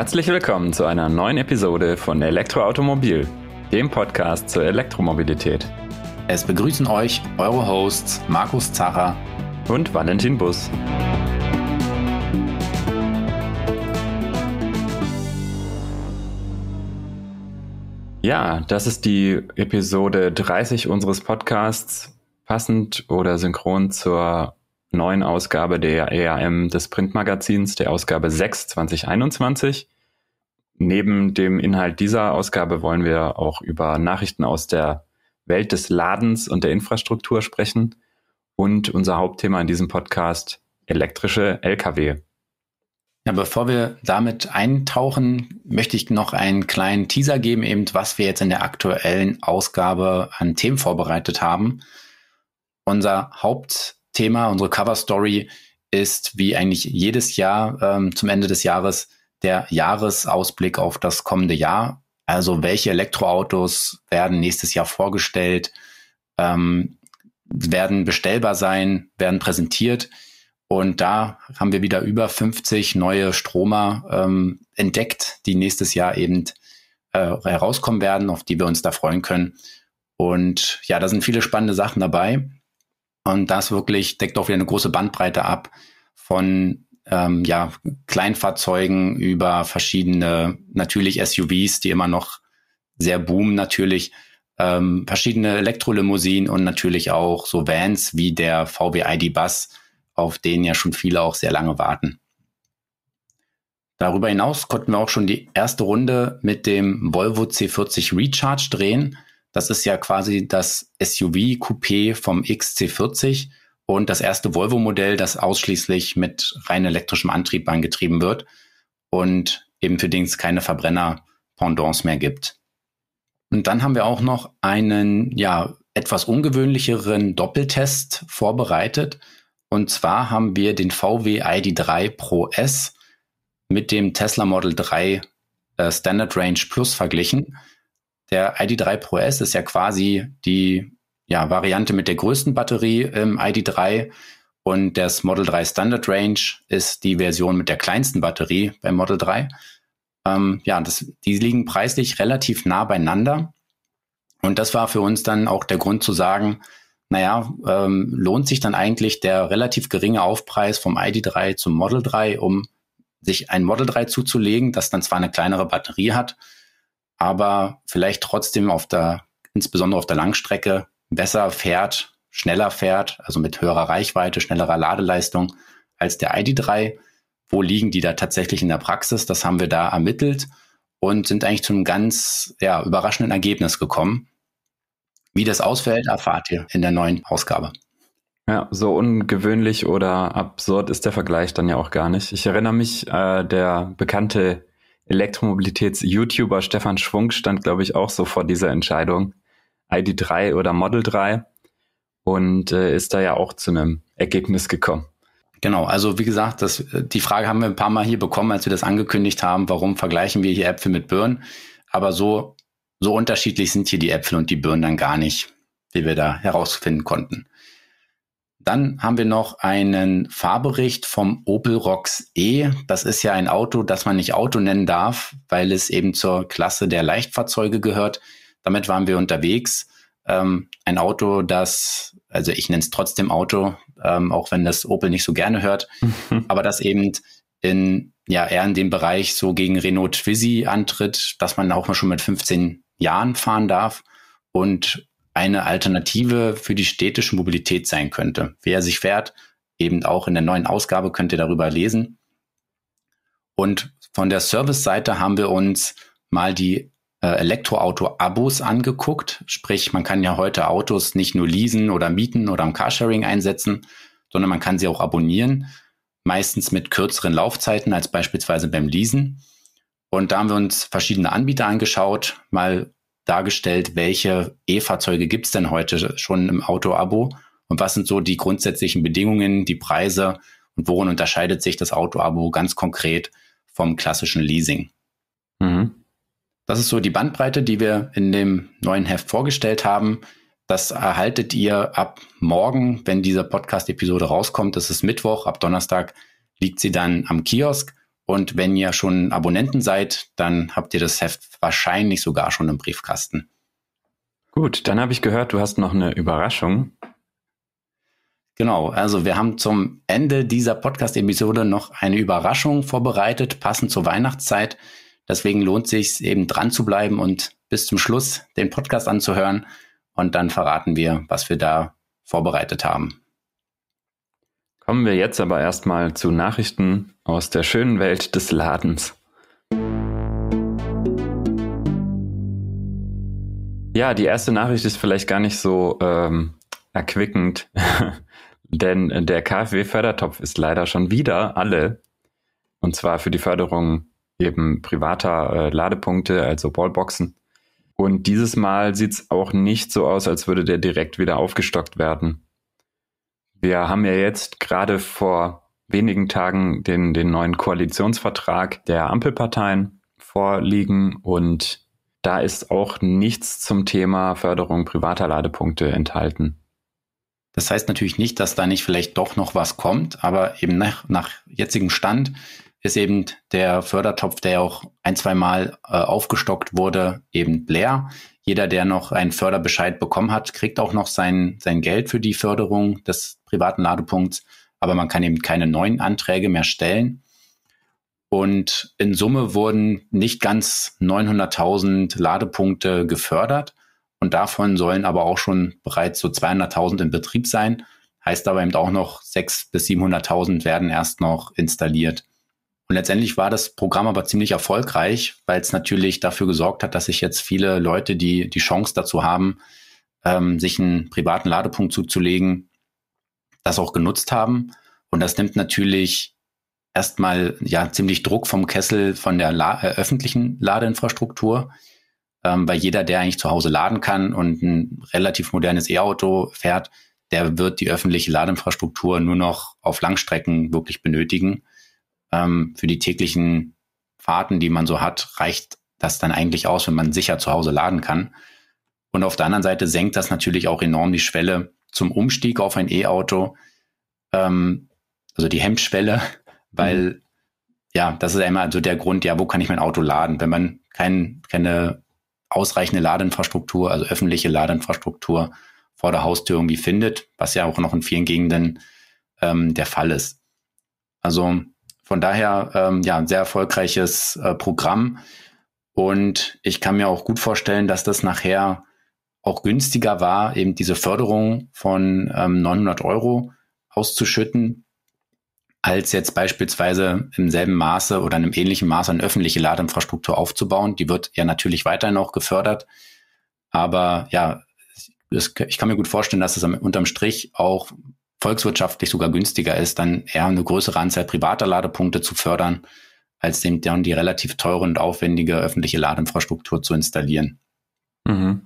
Herzlich willkommen zu einer neuen Episode von Elektroautomobil, dem Podcast zur Elektromobilität. Es begrüßen euch eure Hosts Markus Zacher und Valentin Bus. Ja, das ist die Episode 30 unseres Podcasts, passend oder synchron zur neuen Ausgabe der EAM des Printmagazins, der Ausgabe 6 2021. Neben dem Inhalt dieser Ausgabe wollen wir auch über Nachrichten aus der Welt des Ladens und der Infrastruktur sprechen und unser Hauptthema in diesem Podcast elektrische Lkw. Ja, bevor wir damit eintauchen, möchte ich noch einen kleinen Teaser geben, eben was wir jetzt in der aktuellen Ausgabe an Themen vorbereitet haben. Unser Haupt Thema, unsere Cover Story ist wie eigentlich jedes Jahr ähm, zum Ende des Jahres der Jahresausblick auf das kommende Jahr. Also welche Elektroautos werden nächstes Jahr vorgestellt, ähm, werden bestellbar sein, werden präsentiert. Und da haben wir wieder über 50 neue Stromer ähm, entdeckt, die nächstes Jahr eben äh, herauskommen werden, auf die wir uns da freuen können. Und ja, da sind viele spannende Sachen dabei. Und das wirklich deckt auch wieder eine große Bandbreite ab von ähm, ja, Kleinfahrzeugen über verschiedene, natürlich SUVs, die immer noch sehr boomen natürlich, ähm, verschiedene Elektrolimousinen und natürlich auch so Vans wie der VW ID Bus, auf den ja schon viele auch sehr lange warten. Darüber hinaus konnten wir auch schon die erste Runde mit dem Volvo C40 Recharge drehen. Das ist ja quasi das SUV-Coupé vom XC40 und das erste Volvo-Modell, das ausschließlich mit rein elektrischem Antrieb angetrieben wird und eben für den es keine Verbrenner-Pendants mehr gibt. Und dann haben wir auch noch einen, ja, etwas ungewöhnlicheren Doppeltest vorbereitet. Und zwar haben wir den VW ID3 Pro S mit dem Tesla Model 3 äh, Standard Range Plus verglichen. Der ID3 Pro S ist ja quasi die ja, Variante mit der größten Batterie im ID3 und das Model 3 Standard Range ist die Version mit der kleinsten Batterie beim Model 3. Ähm, ja, das, die liegen preislich relativ nah beieinander. Und das war für uns dann auch der Grund zu sagen, naja, ähm, lohnt sich dann eigentlich der relativ geringe Aufpreis vom ID3 zum Model 3, um sich ein Model 3 zuzulegen, das dann zwar eine kleinere Batterie hat, aber vielleicht trotzdem auf der, insbesondere auf der Langstrecke, besser fährt, schneller fährt, also mit höherer Reichweite, schnellerer Ladeleistung als der ID3. Wo liegen die da tatsächlich in der Praxis? Das haben wir da ermittelt und sind eigentlich zu einem ganz ja, überraschenden Ergebnis gekommen. Wie das ausfällt, erfahrt ihr in der neuen Ausgabe. Ja, so ungewöhnlich oder absurd ist der Vergleich dann ja auch gar nicht. Ich erinnere mich, äh, der bekannte Elektromobilitäts-YouTuber Stefan Schwung stand, glaube ich, auch so vor dieser Entscheidung, ID3 oder Model 3 und äh, ist da ja auch zu einem Ergebnis gekommen. Genau, also wie gesagt, das, die Frage haben wir ein paar Mal hier bekommen, als wir das angekündigt haben, warum vergleichen wir hier Äpfel mit Birnen? Aber so, so unterschiedlich sind hier die Äpfel und die Birnen dann gar nicht, wie wir da herausfinden konnten. Dann haben wir noch einen Fahrbericht vom Opel Rox E. Das ist ja ein Auto, das man nicht Auto nennen darf, weil es eben zur Klasse der Leichtfahrzeuge gehört. Damit waren wir unterwegs. Ähm, ein Auto, das, also ich nenne es trotzdem Auto, ähm, auch wenn das Opel nicht so gerne hört, aber das eben in, ja, eher in dem Bereich so gegen Renault Twizy antritt, dass man auch mal schon mit 15 Jahren fahren darf und eine Alternative für die städtische Mobilität sein könnte. Wer sich fährt, eben auch in der neuen Ausgabe könnt ihr darüber lesen. Und von der Service-Seite haben wir uns mal die äh, Elektroauto-Abos angeguckt. Sprich, man kann ja heute Autos nicht nur leasen oder mieten oder am Carsharing einsetzen, sondern man kann sie auch abonnieren, meistens mit kürzeren Laufzeiten als beispielsweise beim Leasen. Und da haben wir uns verschiedene Anbieter angeschaut, mal dargestellt, welche E-Fahrzeuge gibt es denn heute schon im Auto-Abo und was sind so die grundsätzlichen Bedingungen, die Preise und worin unterscheidet sich das Auto-Abo ganz konkret vom klassischen Leasing. Mhm. Das ist so die Bandbreite, die wir in dem neuen Heft vorgestellt haben. Das erhaltet ihr ab morgen, wenn diese Podcast-Episode rauskommt. Das ist Mittwoch. Ab Donnerstag liegt sie dann am Kiosk Und wenn ihr schon Abonnenten seid, dann habt ihr das Heft wahrscheinlich sogar schon im Briefkasten. Gut, dann habe ich gehört, du hast noch eine Überraschung. Genau, also wir haben zum Ende dieser Podcast-Episode noch eine Überraschung vorbereitet, passend zur Weihnachtszeit. Deswegen lohnt es sich eben dran zu bleiben und bis zum Schluss den Podcast anzuhören. Und dann verraten wir, was wir da vorbereitet haben. Kommen wir jetzt aber erstmal zu Nachrichten aus der schönen Welt des Ladens. Ja, die erste Nachricht ist vielleicht gar nicht so ähm, erquickend. Denn der KfW-Fördertopf ist leider schon wieder alle. Und zwar für die Förderung eben privater äh, Ladepunkte, also Wallboxen. Und dieses Mal sieht es auch nicht so aus, als würde der direkt wieder aufgestockt werden. Wir haben ja jetzt gerade vor wenigen Tagen den, den neuen Koalitionsvertrag der Ampelparteien vorliegen und da ist auch nichts zum Thema Förderung privater Ladepunkte enthalten. Das heißt natürlich nicht, dass da nicht vielleicht doch noch was kommt, aber eben nach, nach jetzigem Stand ist eben der Fördertopf, der auch ein, zwei Mal äh, aufgestockt wurde, eben leer. Jeder, der noch einen Förderbescheid bekommen hat, kriegt auch noch sein, sein Geld für die Förderung des privaten Ladepunkts, aber man kann eben keine neuen Anträge mehr stellen. Und in Summe wurden nicht ganz 900.000 Ladepunkte gefördert. Und davon sollen aber auch schon bereits so 200.000 in Betrieb sein. Heißt aber eben auch noch 600.000 bis 700.000 werden erst noch installiert. Und letztendlich war das Programm aber ziemlich erfolgreich, weil es natürlich dafür gesorgt hat, dass sich jetzt viele Leute, die die Chance dazu haben, ähm, sich einen privaten Ladepunkt zuzulegen, das auch genutzt haben. Und das nimmt natürlich erstmal ja ziemlich Druck vom Kessel von der La äh, öffentlichen Ladeinfrastruktur ähm, weil jeder, der eigentlich zu Hause laden kann und ein relativ modernes E-Auto fährt, der wird die öffentliche Ladeinfrastruktur nur noch auf Langstrecken wirklich benötigen. Ähm, für die täglichen Fahrten, die man so hat, reicht das dann eigentlich aus, wenn man sicher zu Hause laden kann. Und auf der anderen Seite senkt das natürlich auch enorm die Schwelle zum Umstieg auf ein E-Auto, ähm, also die Hemmschwelle, weil mhm. ja, das ist ja immer so der Grund, ja, wo kann ich mein Auto laden? Wenn man kein, keine ausreichende Ladeinfrastruktur, also öffentliche Ladeinfrastruktur vor der Haustür irgendwie findet, was ja auch noch in vielen Gegenden ähm, der Fall ist. Also von daher ähm, ja ein sehr erfolgreiches äh, Programm und ich kann mir auch gut vorstellen, dass das nachher auch günstiger war, eben diese Förderung von ähm, 900 Euro auszuschütten, als jetzt beispielsweise im selben Maße oder in einem ähnlichen Maße eine öffentliche Ladeinfrastruktur aufzubauen. Die wird ja natürlich weiterhin auch gefördert. Aber ja, ich kann mir gut vorstellen, dass es unterm Strich auch volkswirtschaftlich sogar günstiger ist, dann eher eine größere Anzahl privater Ladepunkte zu fördern, als dem dann die relativ teure und aufwendige öffentliche Ladeinfrastruktur zu installieren. Mhm.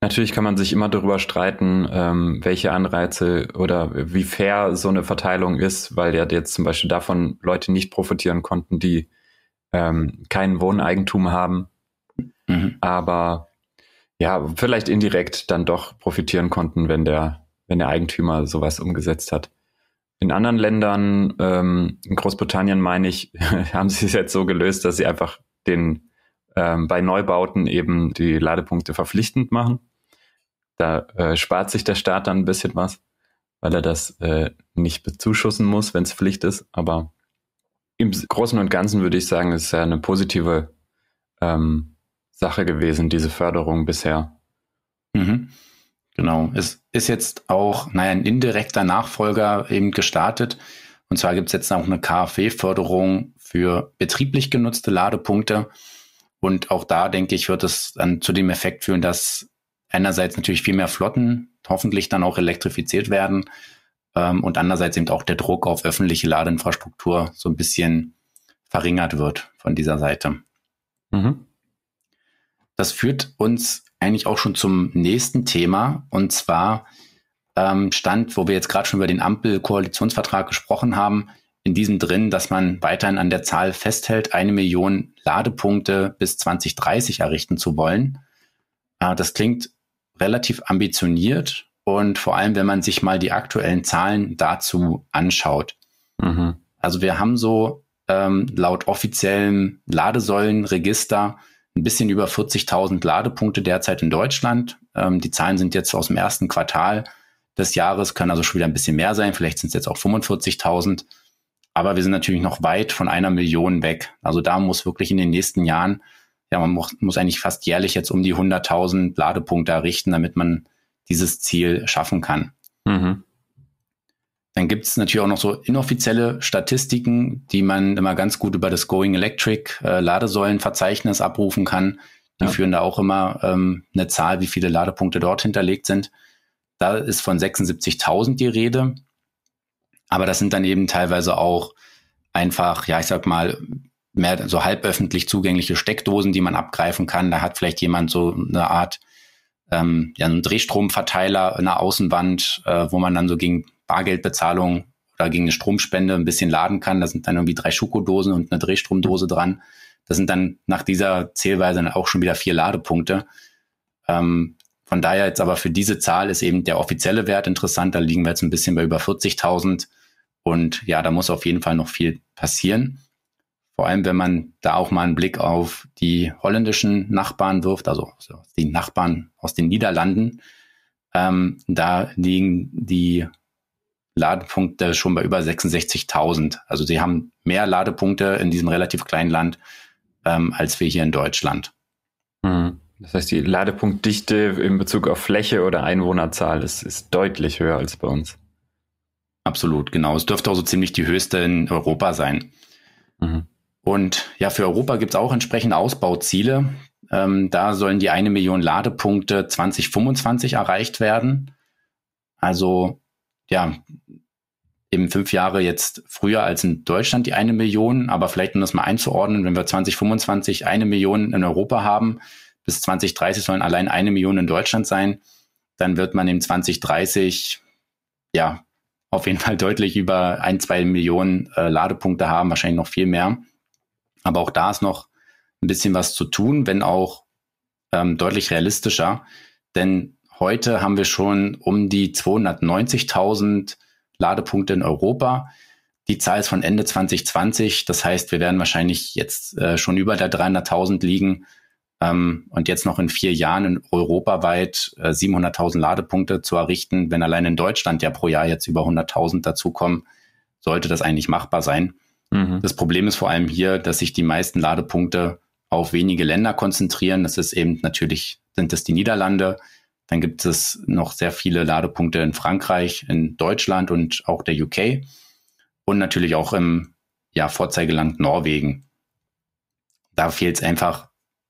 Natürlich kann man sich immer darüber streiten, ähm, welche Anreize oder wie fair so eine Verteilung ist, weil ja jetzt zum Beispiel davon Leute nicht profitieren konnten, die ähm, kein Wohneigentum haben, mhm. aber ja, vielleicht indirekt dann doch profitieren konnten, wenn der, wenn der Eigentümer sowas umgesetzt hat. In anderen Ländern, ähm, in Großbritannien meine ich, haben sie es jetzt so gelöst, dass sie einfach den ähm, bei Neubauten eben die Ladepunkte verpflichtend machen. Da äh, spart sich der Staat dann ein bisschen was, weil er das äh, nicht bezuschussen muss, wenn es Pflicht ist. Aber im Großen und Ganzen würde ich sagen, es ist ja eine positive ähm, Sache gewesen, diese Förderung bisher. Mhm. Genau. Es ist jetzt auch, naja, ein indirekter Nachfolger eben gestartet. Und zwar gibt es jetzt auch eine KfW-Förderung für betrieblich genutzte Ladepunkte. Und auch da, denke ich, wird es dann zu dem Effekt führen, dass einerseits natürlich viel mehr Flotten hoffentlich dann auch elektrifiziert werden ähm, und andererseits eben auch der Druck auf öffentliche Ladeinfrastruktur so ein bisschen verringert wird von dieser Seite. Mhm. Das führt uns eigentlich auch schon zum nächsten Thema und zwar ähm, stand, wo wir jetzt gerade schon über den Ampel-Koalitionsvertrag gesprochen haben, in diesem drin, dass man weiterhin an der Zahl festhält, eine Million Ladepunkte bis 2030 errichten zu wollen. Äh, das klingt relativ ambitioniert und vor allem, wenn man sich mal die aktuellen Zahlen dazu anschaut. Mhm. Also wir haben so ähm, laut offiziellem Ladesäulenregister ein bisschen über 40.000 Ladepunkte derzeit in Deutschland. Ähm, die Zahlen sind jetzt aus dem ersten Quartal des Jahres, können also schon wieder ein bisschen mehr sein. Vielleicht sind es jetzt auch 45.000. Aber wir sind natürlich noch weit von einer Million weg. Also da muss wirklich in den nächsten Jahren, ja, man muss, muss eigentlich fast jährlich jetzt um die 100.000 Ladepunkte errichten, damit man dieses Ziel schaffen kann. Mhm. Dann gibt es natürlich auch noch so inoffizielle Statistiken, die man immer ganz gut über das Going Electric äh, Ladesäulenverzeichnis abrufen kann. Die ja. führen da auch immer ähm, eine Zahl, wie viele Ladepunkte dort hinterlegt sind. Da ist von 76.000 die Rede. Aber das sind dann eben teilweise auch einfach, ja, ich sag mal, mehr so halböffentlich zugängliche Steckdosen, die man abgreifen kann. Da hat vielleicht jemand so eine Art, ähm, ja, einen Drehstromverteiler in der Außenwand, äh, wo man dann so gegen Bargeldbezahlung oder gegen eine Stromspende ein bisschen laden kann. Da sind dann irgendwie drei Schokodosen und eine Drehstromdose dran. Das sind dann nach dieser Zählweise dann auch schon wieder vier Ladepunkte. Ähm, von daher jetzt aber für diese Zahl ist eben der offizielle Wert interessant. Da liegen wir jetzt ein bisschen bei über 40.000. Und ja, da muss auf jeden Fall noch viel passieren. Vor allem, wenn man da auch mal einen Blick auf die holländischen Nachbarn wirft, also die Nachbarn aus den Niederlanden. Ähm, da liegen die Ladepunkte schon bei über 66.000. Also sie haben mehr Ladepunkte in diesem relativ kleinen Land ähm, als wir hier in Deutschland. Mhm. Das heißt, die Ladepunktdichte in Bezug auf Fläche oder Einwohnerzahl ist, ist deutlich höher als bei uns. Absolut, genau. Es dürfte auch so ziemlich die höchste in Europa sein. Mhm. Und ja, für Europa gibt es auch entsprechende Ausbauziele. Ähm, da sollen die eine Million Ladepunkte 2025 erreicht werden. Also ja, eben fünf Jahre jetzt früher als in Deutschland die eine Million, aber vielleicht um das mal einzuordnen, wenn wir 2025 eine Million in Europa haben, bis 2030 sollen allein eine Million in Deutschland sein, dann wird man im 2030 ja auf jeden Fall deutlich über ein, zwei Millionen äh, Ladepunkte haben, wahrscheinlich noch viel mehr. Aber auch da ist noch ein bisschen was zu tun, wenn auch ähm, deutlich realistischer. Denn Heute haben wir schon um die 290.000 Ladepunkte in Europa. Die Zahl ist von Ende 2020. Das heißt, wir werden wahrscheinlich jetzt äh, schon über der 300.000 liegen ähm, und jetzt noch in vier Jahren in europaweit äh, 700.000 Ladepunkte zu errichten. Wenn allein in Deutschland ja pro Jahr jetzt über 100.000 dazukommen, sollte das eigentlich machbar sein. Mhm. Das Problem ist vor allem hier, dass sich die meisten Ladepunkte auf wenige Länder konzentrieren. Das ist eben natürlich, sind es die Niederlande, dann gibt es noch sehr viele Ladepunkte in Frankreich, in Deutschland und auch der UK und natürlich auch im ja, Vorzeigeland Norwegen. Da fehlt es einfach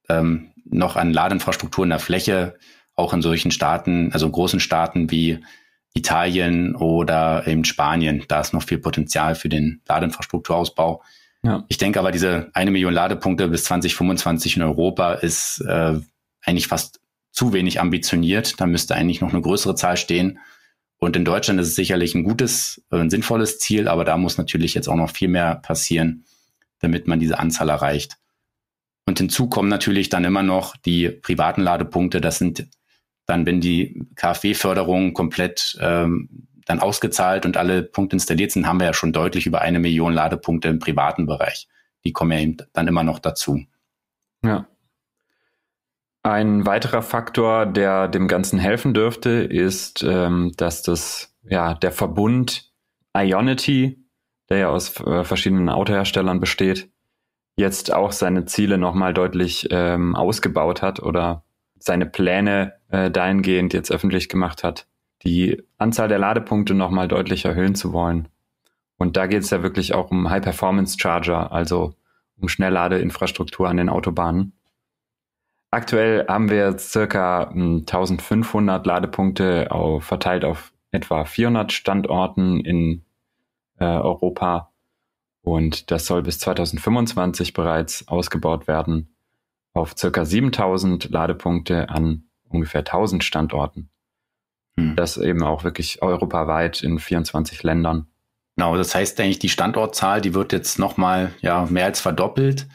ähm, noch an Ladeinfrastruktur in der Fläche, auch in solchen Staaten, also großen Staaten wie Italien oder in Spanien. Da ist noch viel Potenzial für den Ladeinfrastrukturausbau. Ja. Ich denke aber, diese eine Million Ladepunkte bis 2025 in Europa ist äh, eigentlich fast zu wenig ambitioniert. Da müsste eigentlich noch eine größere Zahl stehen. Und in Deutschland ist es sicherlich ein gutes, äh, ein sinnvolles Ziel, aber da muss natürlich jetzt auch noch viel mehr passieren, damit man diese Anzahl erreicht. Und hinzu kommen natürlich dann immer noch die privaten Ladepunkte. Das sind dann, wenn die KfW-Förderung komplett ähm, dann ausgezahlt und alle Punkte installiert sind, haben wir ja schon deutlich über eine Million Ladepunkte im privaten Bereich. Die kommen ja eben dann immer noch dazu. Ja. Ein weiterer Faktor, der dem Ganzen helfen dürfte, ist, ähm, dass das, ja, der Verbund Ionity, der ja aus äh, verschiedenen Autoherstellern besteht, jetzt auch seine Ziele nochmal deutlich ähm, ausgebaut hat oder seine Pläne äh, dahingehend jetzt öffentlich gemacht hat, die Anzahl der Ladepunkte nochmal deutlich erhöhen zu wollen. Und da geht es ja wirklich auch um High-Performance-Charger, also um Schnellladeinfrastruktur an den Autobahnen. Aktuell haben wir circa 1500 hm, Ladepunkte auf, verteilt auf etwa 400 Standorten in äh, Europa. Und das soll bis 2025 bereits ausgebaut werden auf circa 7000 Ladepunkte an ungefähr 1000 Standorten. Hm. Das eben auch wirklich europaweit in 24 Ländern. Genau, das heißt eigentlich, die Standortzahl, die wird jetzt nochmal ja, mehr als verdoppelt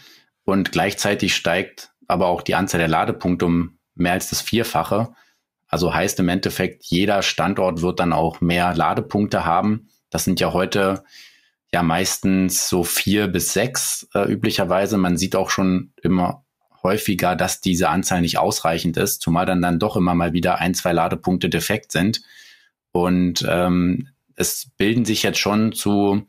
und gleichzeitig steigt aber auch die Anzahl der Ladepunkte um mehr als das Vierfache. Also heißt im Endeffekt, jeder Standort wird dann auch mehr Ladepunkte haben. Das sind ja heute ja meistens so vier bis sechs äh, üblicherweise. Man sieht auch schon immer häufiger, dass diese Anzahl nicht ausreichend ist, zumal dann dann doch immer mal wieder ein, zwei Ladepunkte defekt sind. Und ähm, es bilden sich jetzt schon zu,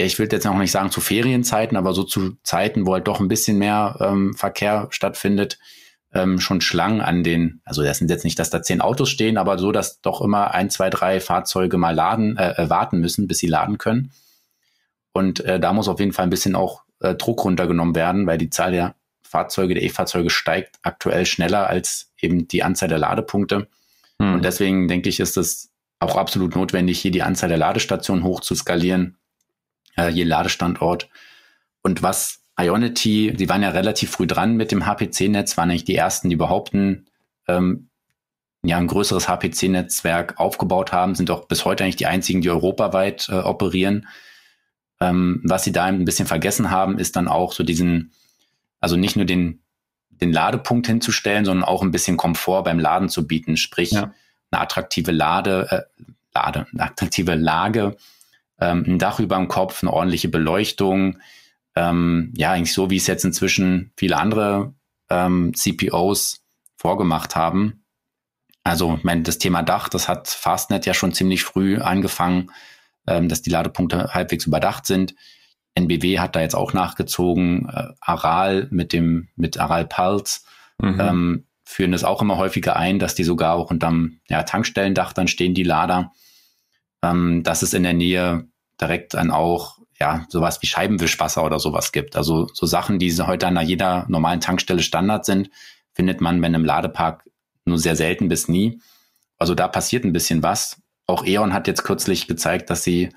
ja, ich will jetzt noch nicht sagen zu Ferienzeiten, aber so zu Zeiten, wo halt doch ein bisschen mehr ähm, Verkehr stattfindet, ähm, schon Schlangen an den, also das sind jetzt nicht, dass da zehn Autos stehen, aber so, dass doch immer ein, zwei, drei Fahrzeuge mal laden, äh, äh warten müssen, bis sie laden können. Und äh, da muss auf jeden Fall ein bisschen auch äh, Druck runtergenommen werden, weil die Zahl der Fahrzeuge, der E-Fahrzeuge steigt aktuell schneller als eben die Anzahl der Ladepunkte. Hm. Und deswegen denke ich, ist es auch absolut notwendig, hier die Anzahl der Ladestationen hoch zu skalieren, äh, je Ladestandort. Und was Ionity, die waren ja relativ früh dran mit dem HPC-Netz, waren eigentlich die ersten, die behaupten, ähm, ja, ein größeres HPC-Netzwerk aufgebaut haben, sind auch bis heute eigentlich die einzigen, die europaweit äh, operieren. Ähm, was sie da ein bisschen vergessen haben, ist dann auch so diesen, also nicht nur den, den Ladepunkt hinzustellen, sondern auch ein bisschen Komfort beim Laden zu bieten, sprich ja. eine attraktive Lade, äh, Lade, eine attraktive Lage, ähm, ein Dach über dem Kopf, eine ordentliche Beleuchtung, ähm, ja, eigentlich so, wie es jetzt inzwischen viele andere ähm, CPOs vorgemacht haben. Also, ich meine, das Thema Dach, das hat Fastnet ja schon ziemlich früh angefangen, ähm, dass die Ladepunkte halbwegs überdacht sind. NBW hat da jetzt auch nachgezogen. Äh, Aral mit dem, mit Aral Pulse mhm. ähm, führen das auch immer häufiger ein, dass die sogar auch unterm ja, Tankstellendach dann stehen, die Lader. Ähm, dass es in der Nähe direkt dann auch ja sowas wie Scheibenwischwasser oder sowas gibt. Also so Sachen, die heute an jeder normalen Tankstelle Standard sind, findet man, wenn im Ladepark nur sehr selten bis nie. Also da passiert ein bisschen was. Auch E.ON hat jetzt kürzlich gezeigt, dass sie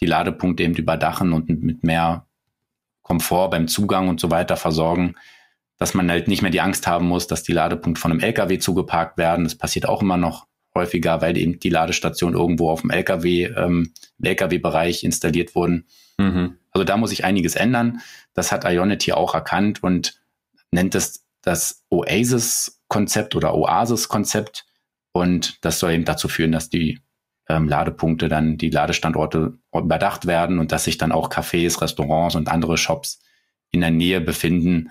die Ladepunkte eben überdachen und mit mehr Komfort beim Zugang und so weiter versorgen, dass man halt nicht mehr die Angst haben muss, dass die Ladepunkte von einem LKW zugeparkt werden. Das passiert auch immer noch häufiger, weil eben die Ladestation irgendwo auf dem LKW, ähm, LKW-Bereich installiert wurden. Mhm. Also da muss sich einiges ändern. Das hat Ionity auch erkannt und nennt es das Oasis-Konzept oder Oasis-Konzept. Und das soll eben dazu führen, dass die ähm, Ladepunkte dann die Ladestandorte überdacht werden und dass sich dann auch Cafés, Restaurants und andere Shops in der Nähe befinden,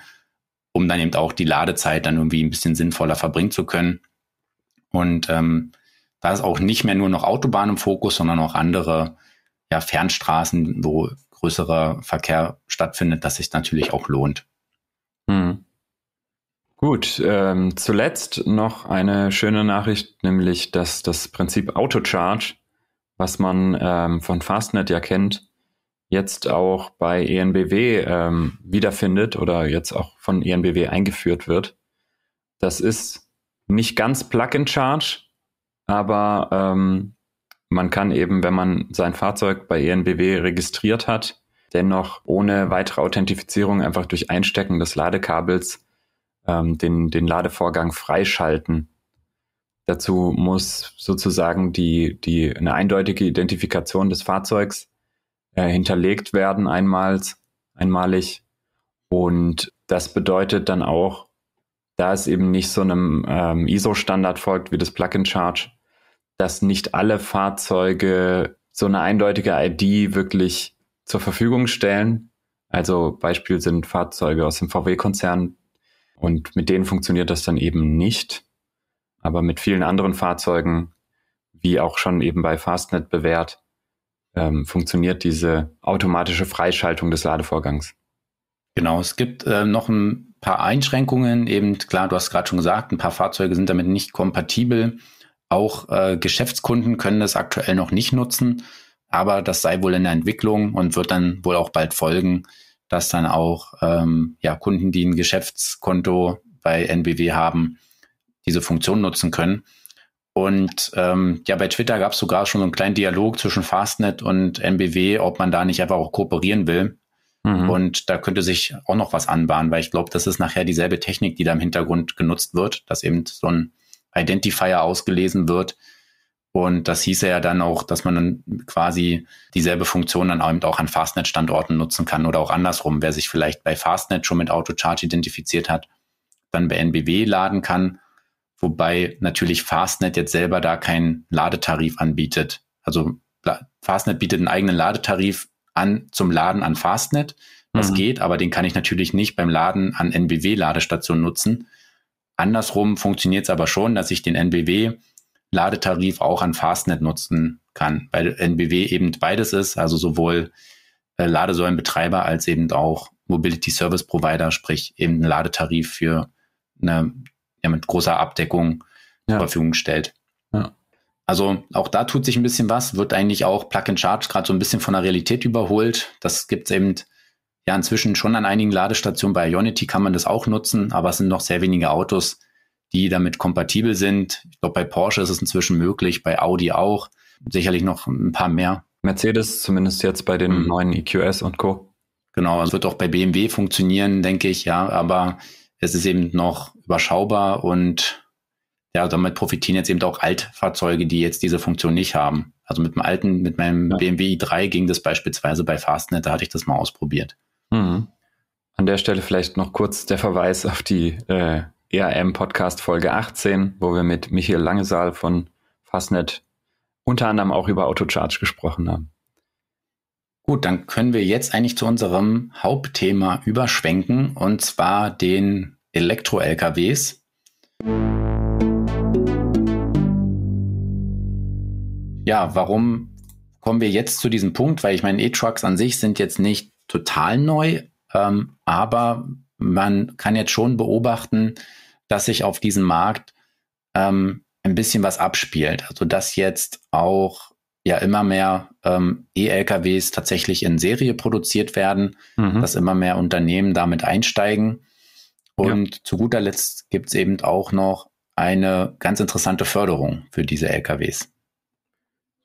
um dann eben auch die Ladezeit dann irgendwie ein bisschen sinnvoller verbringen zu können. Und ähm, da ist auch nicht mehr nur noch Autobahn im Fokus, sondern auch andere ja, Fernstraßen, wo größerer Verkehr stattfindet, dass sich natürlich auch lohnt. Hm. Gut, ähm, zuletzt noch eine schöne Nachricht, nämlich dass das Prinzip Autocharge, was man ähm, von Fastnet ja kennt, jetzt auch bei ENBW ähm, wiederfindet oder jetzt auch von ENBW eingeführt wird. Das ist nicht ganz Plug-in-Charge, aber ähm, man kann eben, wenn man sein Fahrzeug bei ENBW registriert hat, dennoch ohne weitere Authentifizierung einfach durch Einstecken des Ladekabels ähm, den, den Ladevorgang freischalten. Dazu muss sozusagen die, die, eine eindeutige Identifikation des Fahrzeugs äh, hinterlegt werden einmal, einmalig. Und das bedeutet dann auch, da es eben nicht so einem ähm, ISO-Standard folgt wie das Plug-in-Charge, dass nicht alle Fahrzeuge so eine eindeutige ID wirklich zur Verfügung stellen. Also Beispiel sind Fahrzeuge aus dem VW-Konzern, und mit denen funktioniert das dann eben nicht. Aber mit vielen anderen Fahrzeugen, wie auch schon eben bei Fastnet bewährt, ähm, funktioniert diese automatische Freischaltung des Ladevorgangs. Genau, es gibt äh, noch ein paar Einschränkungen. Eben klar, du hast gerade schon gesagt, ein paar Fahrzeuge sind damit nicht kompatibel. Auch äh, Geschäftskunden können das aktuell noch nicht nutzen, aber das sei wohl in der Entwicklung und wird dann wohl auch bald folgen dass dann auch ähm, ja, Kunden, die ein Geschäftskonto bei NBW haben, diese Funktion nutzen können. Und ähm, ja, bei Twitter gab es sogar schon so einen kleinen Dialog zwischen Fastnet und NBW, ob man da nicht einfach auch kooperieren will. Mhm. Und da könnte sich auch noch was anbahnen, weil ich glaube, das ist nachher dieselbe Technik, die da im Hintergrund genutzt wird, dass eben so ein Identifier ausgelesen wird, und das hieße ja dann auch, dass man dann quasi dieselbe Funktion dann eben auch an Fastnet-Standorten nutzen kann oder auch andersrum. Wer sich vielleicht bei Fastnet schon mit Autocharge identifiziert hat, dann bei NBW laden kann. Wobei natürlich Fastnet jetzt selber da keinen Ladetarif anbietet. Also Fastnet bietet einen eigenen Ladetarif an, zum Laden an Fastnet. Das mhm. geht, aber den kann ich natürlich nicht beim Laden an NBW-Ladestationen nutzen. Andersrum funktioniert es aber schon, dass ich den NBW-Ladetarif auch an Fastnet nutzen kann, weil NBW eben beides ist, also sowohl äh, Ladesäulenbetreiber als eben auch Mobility Service Provider, sprich eben ein Ladetarif für eine ja, mit großer Abdeckung ja. zur Verfügung stellt. Ja. Also auch da tut sich ein bisschen was, wird eigentlich auch Plug and Charge gerade so ein bisschen von der Realität überholt. Das gibt es eben ja inzwischen schon an einigen Ladestationen. Bei Ionity kann man das auch nutzen, aber es sind noch sehr wenige Autos, die damit kompatibel sind. Ich glaube, bei Porsche ist es inzwischen möglich, bei Audi auch, sicherlich noch ein paar mehr. Mercedes, zumindest jetzt bei den mhm. neuen EQS und Co. Genau, es wird auch bei BMW funktionieren, denke ich, ja, aber es ist eben noch überschaubar und ja, damit profitieren jetzt eben auch Altfahrzeuge, die jetzt diese Funktion nicht haben. Also mit dem alten, mit meinem ja. BMW i3 ging das beispielsweise bei Fastnet, da hatte ich das mal ausprobiert. Mhm. An der Stelle vielleicht noch kurz der Verweis auf die äh, ERM Podcast Folge 18, wo wir mit Michael Langesaal von Fastnet unter anderem auch über Autocharge gesprochen haben. Gut, dann können wir jetzt eigentlich zu unserem Hauptthema überschwenken und zwar den Elektro-LKWs. Ja, warum kommen wir jetzt zu diesem Punkt? Weil ich meine, E-Trucks an sich sind jetzt nicht total neu, ähm, aber man kann jetzt schon beobachten, dass sich auf diesem Markt ähm, ein bisschen was abspielt. Also dass jetzt auch ja immer mehr ähm, E-LKWs tatsächlich in Serie produziert werden, mhm. dass immer mehr Unternehmen damit einsteigen. Und ja. zu guter Letzt gibt es eben auch noch eine ganz interessante Förderung für diese LKWs.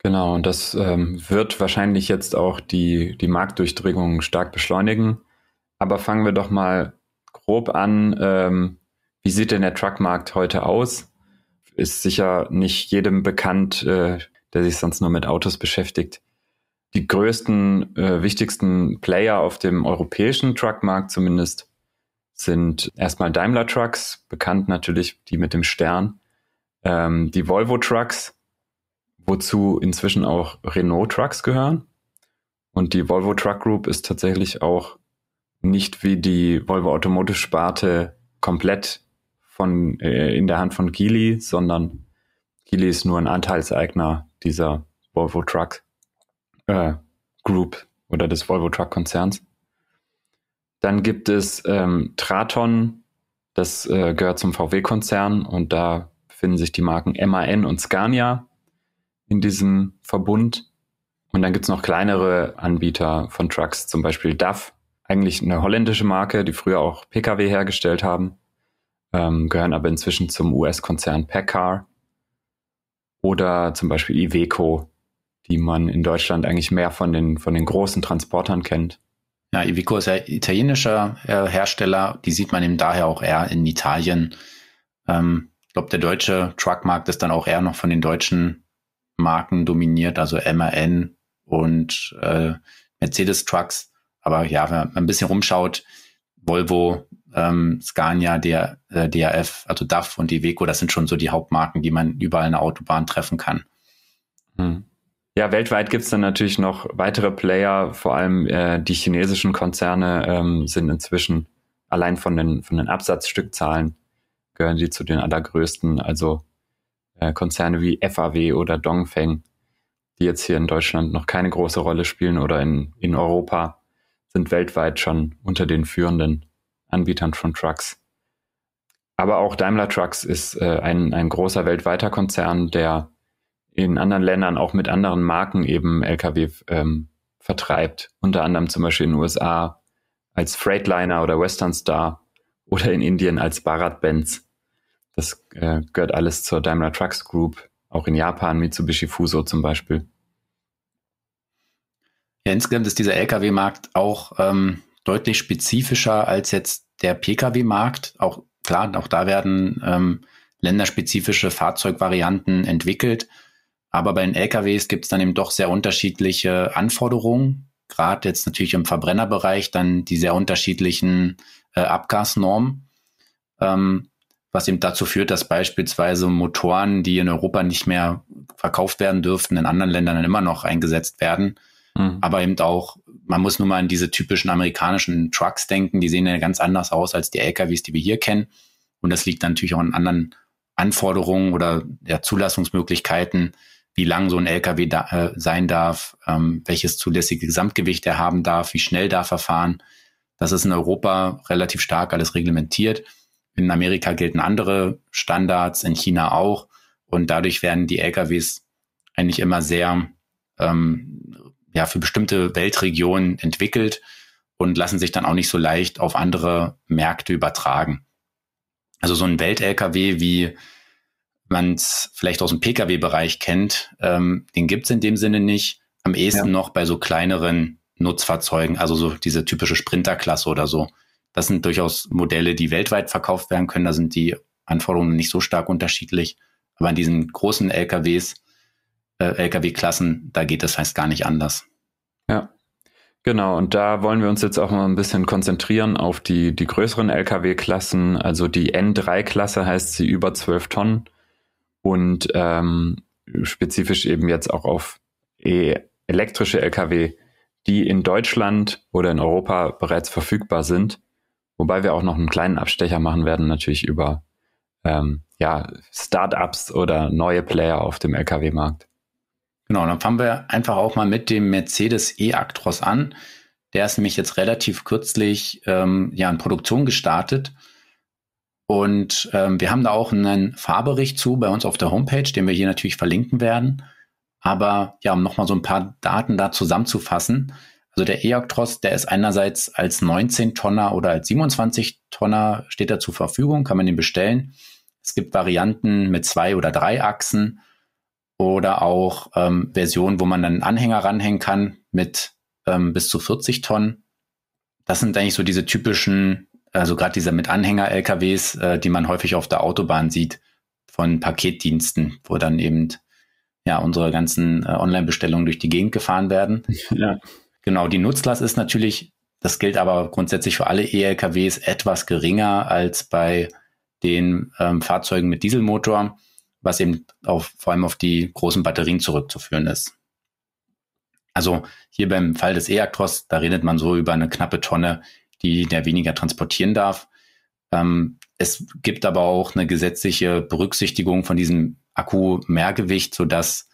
Genau, und das ähm, wird wahrscheinlich jetzt auch die, die Marktdurchdringung stark beschleunigen. Aber fangen wir doch mal grob an. Ähm, wie sieht denn der Truckmarkt heute aus? Ist sicher nicht jedem bekannt, äh, der sich sonst nur mit Autos beschäftigt. Die größten, äh, wichtigsten Player auf dem europäischen Truckmarkt zumindest sind erstmal Daimler Trucks, bekannt natürlich die mit dem Stern, ähm, die Volvo Trucks, wozu inzwischen auch Renault Trucks gehören. Und die Volvo Truck Group ist tatsächlich auch nicht wie die Volvo Automotive Sparte komplett von äh, in der Hand von Geely, sondern Geely ist nur ein Anteilseigner dieser Volvo Truck äh, Group oder des Volvo Truck Konzerns. Dann gibt es ähm, Traton, das äh, gehört zum VW-Konzern und da befinden sich die Marken MAN und Scania in diesem Verbund. Und dann gibt es noch kleinere Anbieter von Trucks, zum Beispiel DAF, eigentlich eine holländische Marke, die früher auch Pkw hergestellt haben, ähm, gehören aber inzwischen zum US-Konzern Packard. Oder zum Beispiel Iveco, die man in Deutschland eigentlich mehr von den, von den großen Transportern kennt. Ja, Iveco ist ja italienischer äh, Hersteller. Die sieht man eben daher auch eher in Italien. Ähm, ich glaube, der deutsche Truckmarkt ist dann auch eher noch von den deutschen Marken dominiert, also MAN und äh, Mercedes Trucks. Aber ja, wenn man ein bisschen rumschaut, Volvo, ähm, Scania, der, äh, DAF, also DAF und Iveco, das sind schon so die Hauptmarken, die man überall in der Autobahn treffen kann. Hm. Ja, weltweit gibt's dann natürlich noch weitere Player, vor allem äh, die chinesischen Konzerne ähm, sind inzwischen allein von den, von den Absatzstückzahlen gehören die zu den allergrößten. Also äh, Konzerne wie FAW oder Dongfeng, die jetzt hier in Deutschland noch keine große Rolle spielen oder in, in Europa, sind weltweit schon unter den führenden Anbietern von Trucks. Aber auch Daimler Trucks ist äh, ein, ein großer weltweiter Konzern, der in anderen Ländern auch mit anderen Marken eben Lkw ähm, vertreibt. Unter anderem zum Beispiel in den USA als Freightliner oder Western Star oder in Indien als Bharat Benz. Das äh, gehört alles zur Daimler Trucks Group. Auch in Japan Mitsubishi Fuso zum Beispiel. Ja, insgesamt ist dieser Lkw-Markt auch ähm, deutlich spezifischer als jetzt der Pkw-Markt. Auch klar, auch da werden ähm, länderspezifische Fahrzeugvarianten entwickelt. Aber bei den LKWs gibt es dann eben doch sehr unterschiedliche Anforderungen. Gerade jetzt natürlich im Verbrennerbereich dann die sehr unterschiedlichen äh, Abgasnormen. Ähm, was eben dazu führt, dass beispielsweise Motoren, die in Europa nicht mehr verkauft werden dürften, in anderen Ländern dann immer noch eingesetzt werden. Mhm. Aber eben auch man muss nur mal an diese typischen amerikanischen Trucks denken. Die sehen ja ganz anders aus als die LKWs, die wir hier kennen. Und das liegt natürlich auch an anderen Anforderungen oder ja, Zulassungsmöglichkeiten, wie lang so ein LKW da, äh, sein darf, ähm, welches zulässige Gesamtgewicht er haben darf, wie schnell darf er fahren. Das ist in Europa relativ stark alles reglementiert. In Amerika gelten andere Standards, in China auch. Und dadurch werden die LKWs eigentlich immer sehr ähm, ja, für bestimmte Weltregionen entwickelt und lassen sich dann auch nicht so leicht auf andere Märkte übertragen. Also so ein Welt-LKW, wie man es vielleicht aus dem Pkw-Bereich kennt, ähm, den gibt es in dem Sinne nicht. Am ehesten ja. noch bei so kleineren Nutzfahrzeugen, also so diese typische Sprinterklasse oder so. Das sind durchaus Modelle, die weltweit verkauft werden können. Da sind die Anforderungen nicht so stark unterschiedlich. Aber an diesen großen LKWs, äh, LKW-Klassen, da geht es heißt gar nicht anders. Ja, Genau, und da wollen wir uns jetzt auch mal ein bisschen konzentrieren auf die, die größeren Lkw-Klassen. Also die N3-Klasse heißt sie über 12 Tonnen und ähm, spezifisch eben jetzt auch auf e elektrische Lkw, die in Deutschland oder in Europa bereits verfügbar sind. Wobei wir auch noch einen kleinen Abstecher machen werden, natürlich über ähm, ja, Startups oder neue Player auf dem Lkw-Markt. Genau, dann fangen wir einfach auch mal mit dem Mercedes E-Actros an. Der ist nämlich jetzt relativ kürzlich ähm, ja in Produktion gestartet. Und ähm, wir haben da auch einen Fahrbericht zu bei uns auf der Homepage, den wir hier natürlich verlinken werden. Aber ja, um nochmal so ein paar Daten da zusammenzufassen. Also der E-Actros, der ist einerseits als 19-Tonner oder als 27-Tonner steht er zur Verfügung, kann man den bestellen. Es gibt Varianten mit zwei oder drei Achsen oder auch ähm, Versionen, wo man dann einen Anhänger ranhängen kann mit ähm, bis zu 40 Tonnen. Das sind eigentlich so diese typischen, also gerade diese mit Anhänger-LKWs, äh, die man häufig auf der Autobahn sieht von Paketdiensten, wo dann eben ja unsere ganzen äh, Online-Bestellungen durch die Gegend gefahren werden. Ja. Genau, die Nutzlast ist natürlich, das gilt aber grundsätzlich für alle E-LKWs, etwas geringer als bei den ähm, Fahrzeugen mit Dieselmotor was eben auf, vor allem auf die großen Batterien zurückzuführen ist. Also hier beim Fall des E-Actros, da redet man so über eine knappe Tonne, die der weniger transportieren darf. Ähm, es gibt aber auch eine gesetzliche Berücksichtigung von diesem Akku-Mehrgewicht, sodass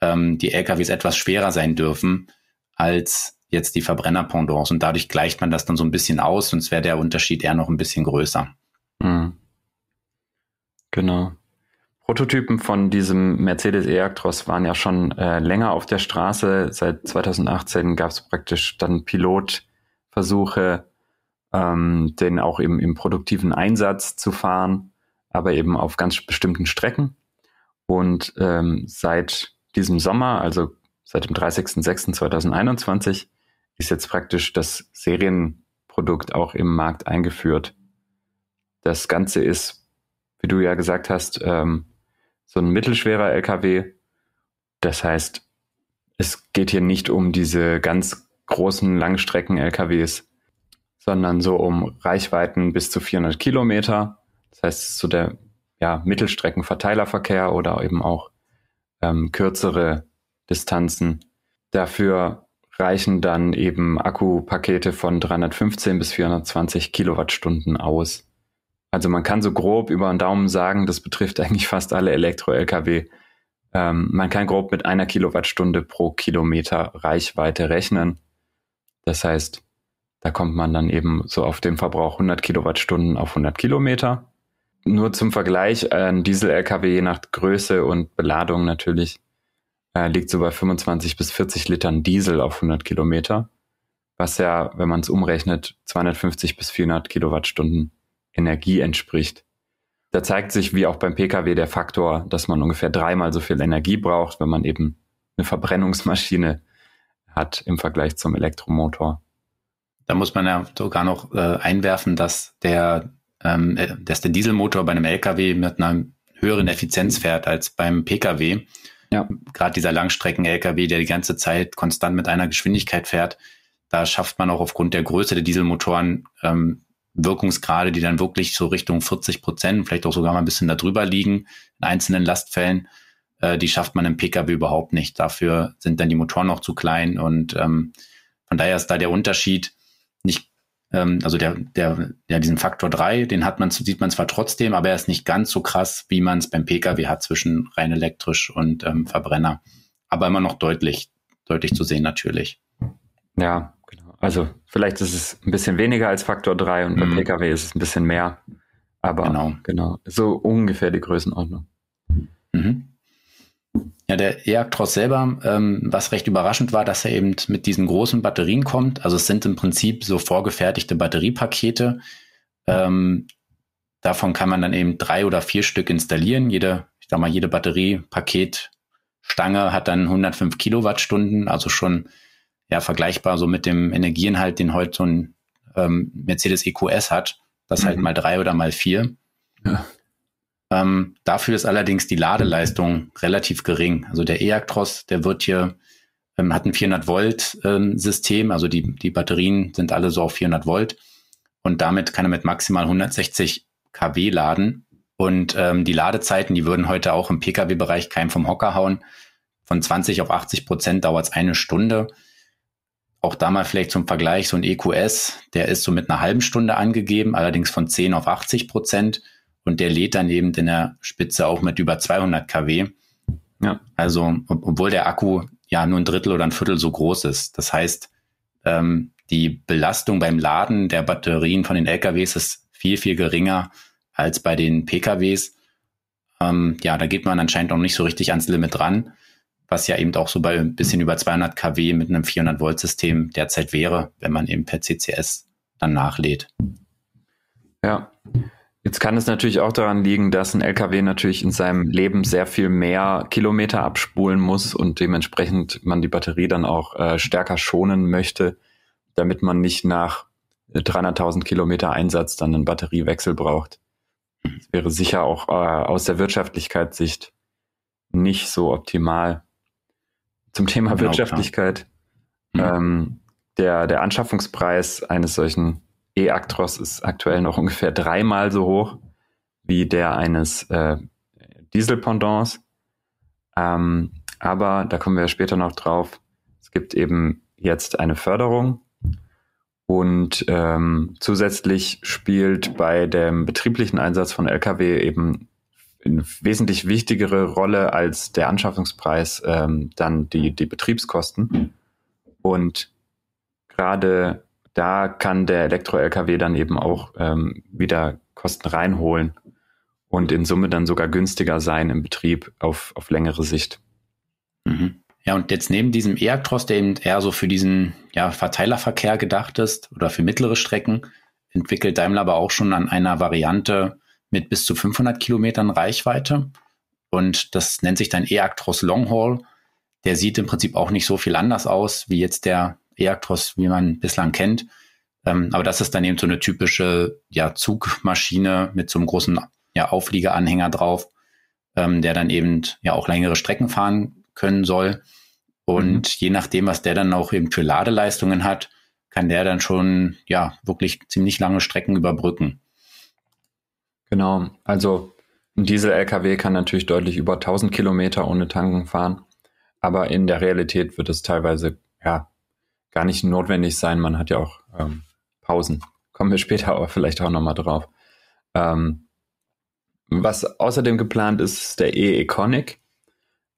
ähm, die LKWs etwas schwerer sein dürfen als jetzt die Verbrenner-Pendants. Und dadurch gleicht man das dann so ein bisschen aus, sonst wäre der Unterschied eher noch ein bisschen größer. Mhm. Genau. Prototypen von diesem Mercedes E-Actros waren ja schon äh, länger auf der Straße. Seit 2018 gab es praktisch dann Pilotversuche, ähm, den auch eben im produktiven Einsatz zu fahren, aber eben auf ganz bestimmten Strecken. Und ähm, seit diesem Sommer, also seit dem 30.06.2021, ist jetzt praktisch das Serienprodukt auch im Markt eingeführt. Das Ganze ist, wie du ja gesagt hast, ähm, so ein mittelschwerer LKW. Das heißt, es geht hier nicht um diese ganz großen Langstrecken-LKWs, sondern so um Reichweiten bis zu 400 Kilometer. Das heißt, so der ja, Mittelstreckenverteilerverkehr oder eben auch ähm, kürzere Distanzen. Dafür reichen dann eben Akkupakete von 315 bis 420 Kilowattstunden aus. Also man kann so grob über den Daumen sagen, das betrifft eigentlich fast alle Elektro-Lkw. Ähm, man kann grob mit einer Kilowattstunde pro Kilometer Reichweite rechnen. Das heißt, da kommt man dann eben so auf den Verbrauch 100 Kilowattstunden auf 100 Kilometer. Nur zum Vergleich, ein Diesel-LKW je nach Größe und Beladung natürlich äh, liegt so bei 25 bis 40 Litern Diesel auf 100 Kilometer, was ja, wenn man es umrechnet, 250 bis 400 Kilowattstunden Energie entspricht. Da zeigt sich wie auch beim Pkw der Faktor, dass man ungefähr dreimal so viel Energie braucht, wenn man eben eine Verbrennungsmaschine hat im Vergleich zum Elektromotor. Da muss man ja sogar noch äh, einwerfen, dass der, ähm, äh, dass der Dieselmotor bei einem LKW mit einer höheren Effizienz fährt als beim Pkw. Ja. Gerade dieser Langstrecken-LKW, der die ganze Zeit konstant mit einer Geschwindigkeit fährt, da schafft man auch aufgrund der Größe der Dieselmotoren ähm, Wirkungsgrade, die dann wirklich so Richtung 40 Prozent, vielleicht auch sogar mal ein bisschen darüber liegen in einzelnen Lastfällen, äh, die schafft man im Pkw überhaupt nicht. Dafür sind dann die Motoren noch zu klein und ähm, von daher ist da der Unterschied ähm, also der, der, ja, diesen Faktor drei, den hat man, sieht man zwar trotzdem, aber er ist nicht ganz so krass, wie man es beim Pkw hat zwischen rein elektrisch und ähm, Verbrenner. Aber immer noch deutlich, deutlich zu sehen natürlich. Ja, genau. Also vielleicht ist es ein bisschen weniger als Faktor drei und beim mhm. Pkw ist es ein bisschen mehr. Aber genau, genau so ungefähr die Größenordnung. Mhm. Ja, der E-Actros selber, ähm, was recht überraschend war, dass er eben mit diesen großen Batterien kommt. Also es sind im Prinzip so vorgefertigte Batteriepakete. Ähm, davon kann man dann eben drei oder vier Stück installieren. Jede, ich sag mal, jede Batteriepaketstange hat dann 105 Kilowattstunden, also schon ja vergleichbar so mit dem Energieinhalt, den heute so ein ähm, Mercedes EQS hat. Das halt mhm. halt mal drei oder mal vier. Ja. Ähm, dafür ist allerdings die Ladeleistung relativ gering. Also der E-Actros, der wird hier, ähm, hat ein 400 Volt ähm, System, also die, die Batterien sind alle so auf 400 Volt und damit kann er mit maximal 160 kW laden. Und ähm, die Ladezeiten, die würden heute auch im Pkw-Bereich keinem vom Hocker hauen. Von 20 auf 80 Prozent dauert es eine Stunde. Auch da mal vielleicht zum Vergleich, so ein EQS, der ist so mit einer halben Stunde angegeben, allerdings von 10 auf 80 Prozent und der lädt dann eben in der Spitze auch mit über 200 kW. Ja. Also, ob, obwohl der Akku ja nur ein Drittel oder ein Viertel so groß ist. Das heißt, ähm, die Belastung beim Laden der Batterien von den LKWs ist viel, viel geringer als bei den PKWs. Ähm, ja, da geht man anscheinend auch nicht so richtig ans Limit ran, was ja eben auch so bei ein bisschen über 200 kW mit einem 400 Volt System derzeit wäre, wenn man eben per CCS dann nachlädt. Ja, Jetzt kann es natürlich auch daran liegen, dass ein LKW natürlich in seinem Leben sehr viel mehr Kilometer abspulen muss und dementsprechend man die Batterie dann auch äh, stärker schonen möchte, damit man nicht nach 300.000 Kilometer Einsatz dann einen Batteriewechsel braucht. Das wäre sicher auch äh, aus der Wirtschaftlichkeitssicht nicht so optimal. Zum Thema genau, Wirtschaftlichkeit. Mhm. Ähm, der, der Anschaffungspreis eines solchen E-Actros ist aktuell noch ungefähr dreimal so hoch wie der eines äh, Diesel-Pendants. Ähm, aber da kommen wir später noch drauf. Es gibt eben jetzt eine Förderung und ähm, zusätzlich spielt bei dem betrieblichen Einsatz von Lkw eben eine wesentlich wichtigere Rolle als der Anschaffungspreis ähm, dann die, die Betriebskosten. Und gerade da kann der Elektro-LKW dann eben auch ähm, wieder Kosten reinholen und in Summe dann sogar günstiger sein im Betrieb auf, auf längere Sicht. Mhm. Ja, und jetzt neben diesem E-Actros, der eben eher so für diesen ja, Verteilerverkehr gedacht ist oder für mittlere Strecken, entwickelt Daimler aber auch schon an einer Variante mit bis zu 500 Kilometern Reichweite. Und das nennt sich dann E-Actros Long Der sieht im Prinzip auch nicht so viel anders aus wie jetzt der E-Actros, wie man bislang kennt. Ähm, aber das ist dann eben so eine typische ja, Zugmaschine mit so einem großen ja, Aufliegeranhänger drauf, ähm, der dann eben ja auch längere Strecken fahren können soll. Und mhm. je nachdem, was der dann auch eben für Ladeleistungen hat, kann der dann schon ja wirklich ziemlich lange Strecken überbrücken. Genau, also ein Diesel-LKW kann natürlich deutlich über 1000 Kilometer ohne Tanken fahren, aber in der Realität wird es teilweise ja gar nicht notwendig sein. Man hat ja auch ähm, Pausen. Kommen wir später aber vielleicht auch nochmal drauf. Ähm, was außerdem geplant ist, ist der E-Econic.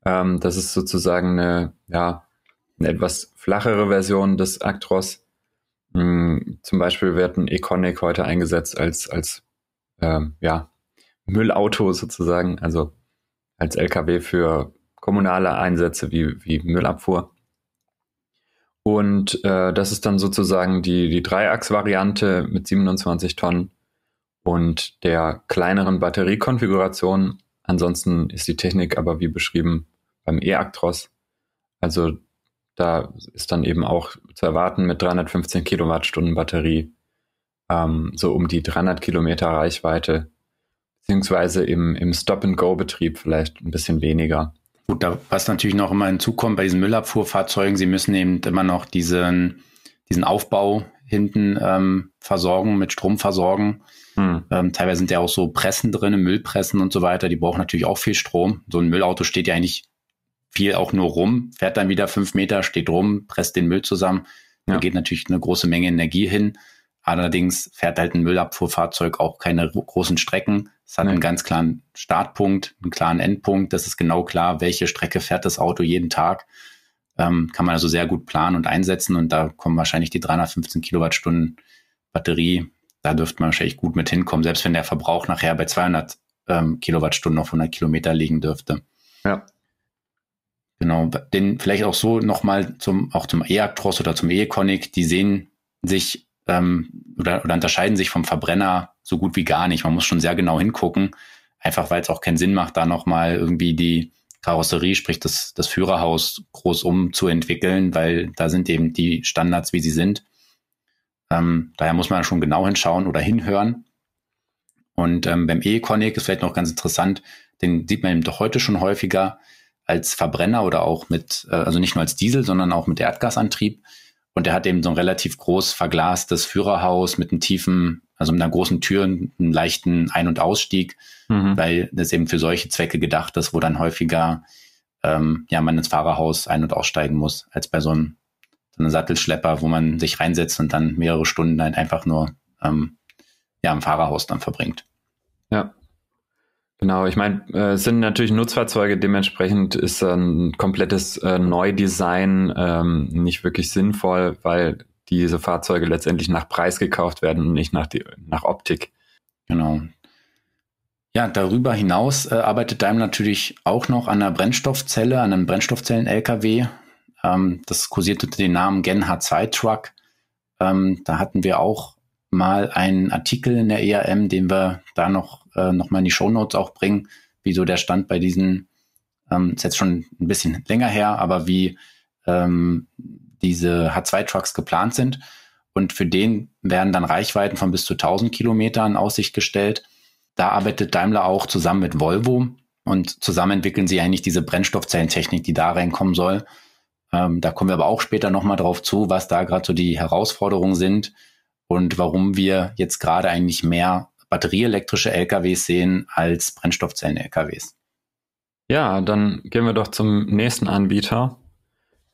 Ähm, das ist sozusagen eine, ja, eine etwas flachere Version des Actros. Mhm, zum Beispiel wird ein Econic heute eingesetzt als, als ähm, ja, Müllauto sozusagen, also als LKW für kommunale Einsätze wie, wie Müllabfuhr. Und äh, das ist dann sozusagen die, die Dreiachs-Variante mit 27 Tonnen und der kleineren Batteriekonfiguration. Ansonsten ist die Technik aber wie beschrieben beim E-Actros. Also da ist dann eben auch zu erwarten mit 315 Kilowattstunden Batterie ähm, so um die 300 Kilometer Reichweite, beziehungsweise im, im Stop-and-Go-Betrieb vielleicht ein bisschen weniger. Gut, da, was natürlich noch immer hinzukommt bei diesen Müllabfuhrfahrzeugen, sie müssen eben immer noch diesen, diesen Aufbau hinten ähm, versorgen, mit Strom versorgen. Hm. Ähm, teilweise sind ja auch so Pressen drin, Müllpressen und so weiter. Die brauchen natürlich auch viel Strom. So ein Müllauto steht ja eigentlich viel auch nur rum, fährt dann wieder fünf Meter, steht rum, presst den Müll zusammen. Ja. Da geht natürlich eine große Menge Energie hin. Allerdings fährt halt ein Müllabfuhrfahrzeug auch keine großen Strecken. Es hat nee. einen ganz klaren Startpunkt, einen klaren Endpunkt. Das ist genau klar, welche Strecke fährt das Auto jeden Tag. Ähm, kann man also sehr gut planen und einsetzen und da kommen wahrscheinlich die 315 Kilowattstunden Batterie. Da dürfte man wahrscheinlich gut mit hinkommen, selbst wenn der Verbrauch nachher bei 200 ähm, Kilowattstunden auf 100 Kilometer liegen dürfte. Ja. Genau, den vielleicht auch so nochmal zum, auch zum E-Actros oder zum E-Conic, die sehen sich ähm, oder, oder unterscheiden sich vom Verbrenner so gut wie gar nicht. Man muss schon sehr genau hingucken, einfach weil es auch keinen Sinn macht, da nochmal irgendwie die Karosserie, sprich das, das Führerhaus groß umzuentwickeln, weil da sind eben die Standards, wie sie sind. Ähm, daher muss man schon genau hinschauen oder hinhören. Und ähm, beim E-Conic ist vielleicht noch ganz interessant, den sieht man eben doch heute schon häufiger als Verbrenner oder auch mit, äh, also nicht nur als Diesel, sondern auch mit Erdgasantrieb. Und er hat eben so ein relativ groß verglastes Führerhaus mit einem tiefen, also mit einer großen Tür, einem leichten Ein- und Ausstieg, mhm. weil das eben für solche Zwecke gedacht ist, wo dann häufiger ähm, ja, man ins Fahrerhaus ein- und aussteigen muss, als bei so einem, so einem Sattelschlepper, wo man sich reinsetzt und dann mehrere Stunden dann einfach nur ähm, ja, im Fahrerhaus dann verbringt. Ja. Genau, ich meine, äh, es sind natürlich Nutzfahrzeuge, dementsprechend ist ein komplettes äh, Neudesign ähm, nicht wirklich sinnvoll, weil diese Fahrzeuge letztendlich nach Preis gekauft werden und nicht nach, die, nach Optik. Genau. Ja, darüber hinaus äh, arbeitet Daimler natürlich auch noch an einer Brennstoffzelle, an einem Brennstoffzellen-LKW. Ähm, das kursiert unter dem Namen Gen H2 Truck. Ähm, da hatten wir auch mal einen Artikel in der ERM, den wir da noch, äh, noch mal in die Shownotes auch bringen, wie so der Stand bei diesen, ähm, ist jetzt schon ein bisschen länger her, aber wie ähm, diese H2-Trucks geplant sind. Und für den werden dann Reichweiten von bis zu 1000 Kilometern in Aussicht gestellt. Da arbeitet Daimler auch zusammen mit Volvo und zusammen entwickeln sie eigentlich diese Brennstoffzellentechnik, die da reinkommen soll. Ähm, da kommen wir aber auch später nochmal drauf zu, was da gerade so die Herausforderungen sind und warum wir jetzt gerade eigentlich mehr batterieelektrische LKWs sehen als Brennstoffzellen-LKWs. Ja, dann gehen wir doch zum nächsten Anbieter.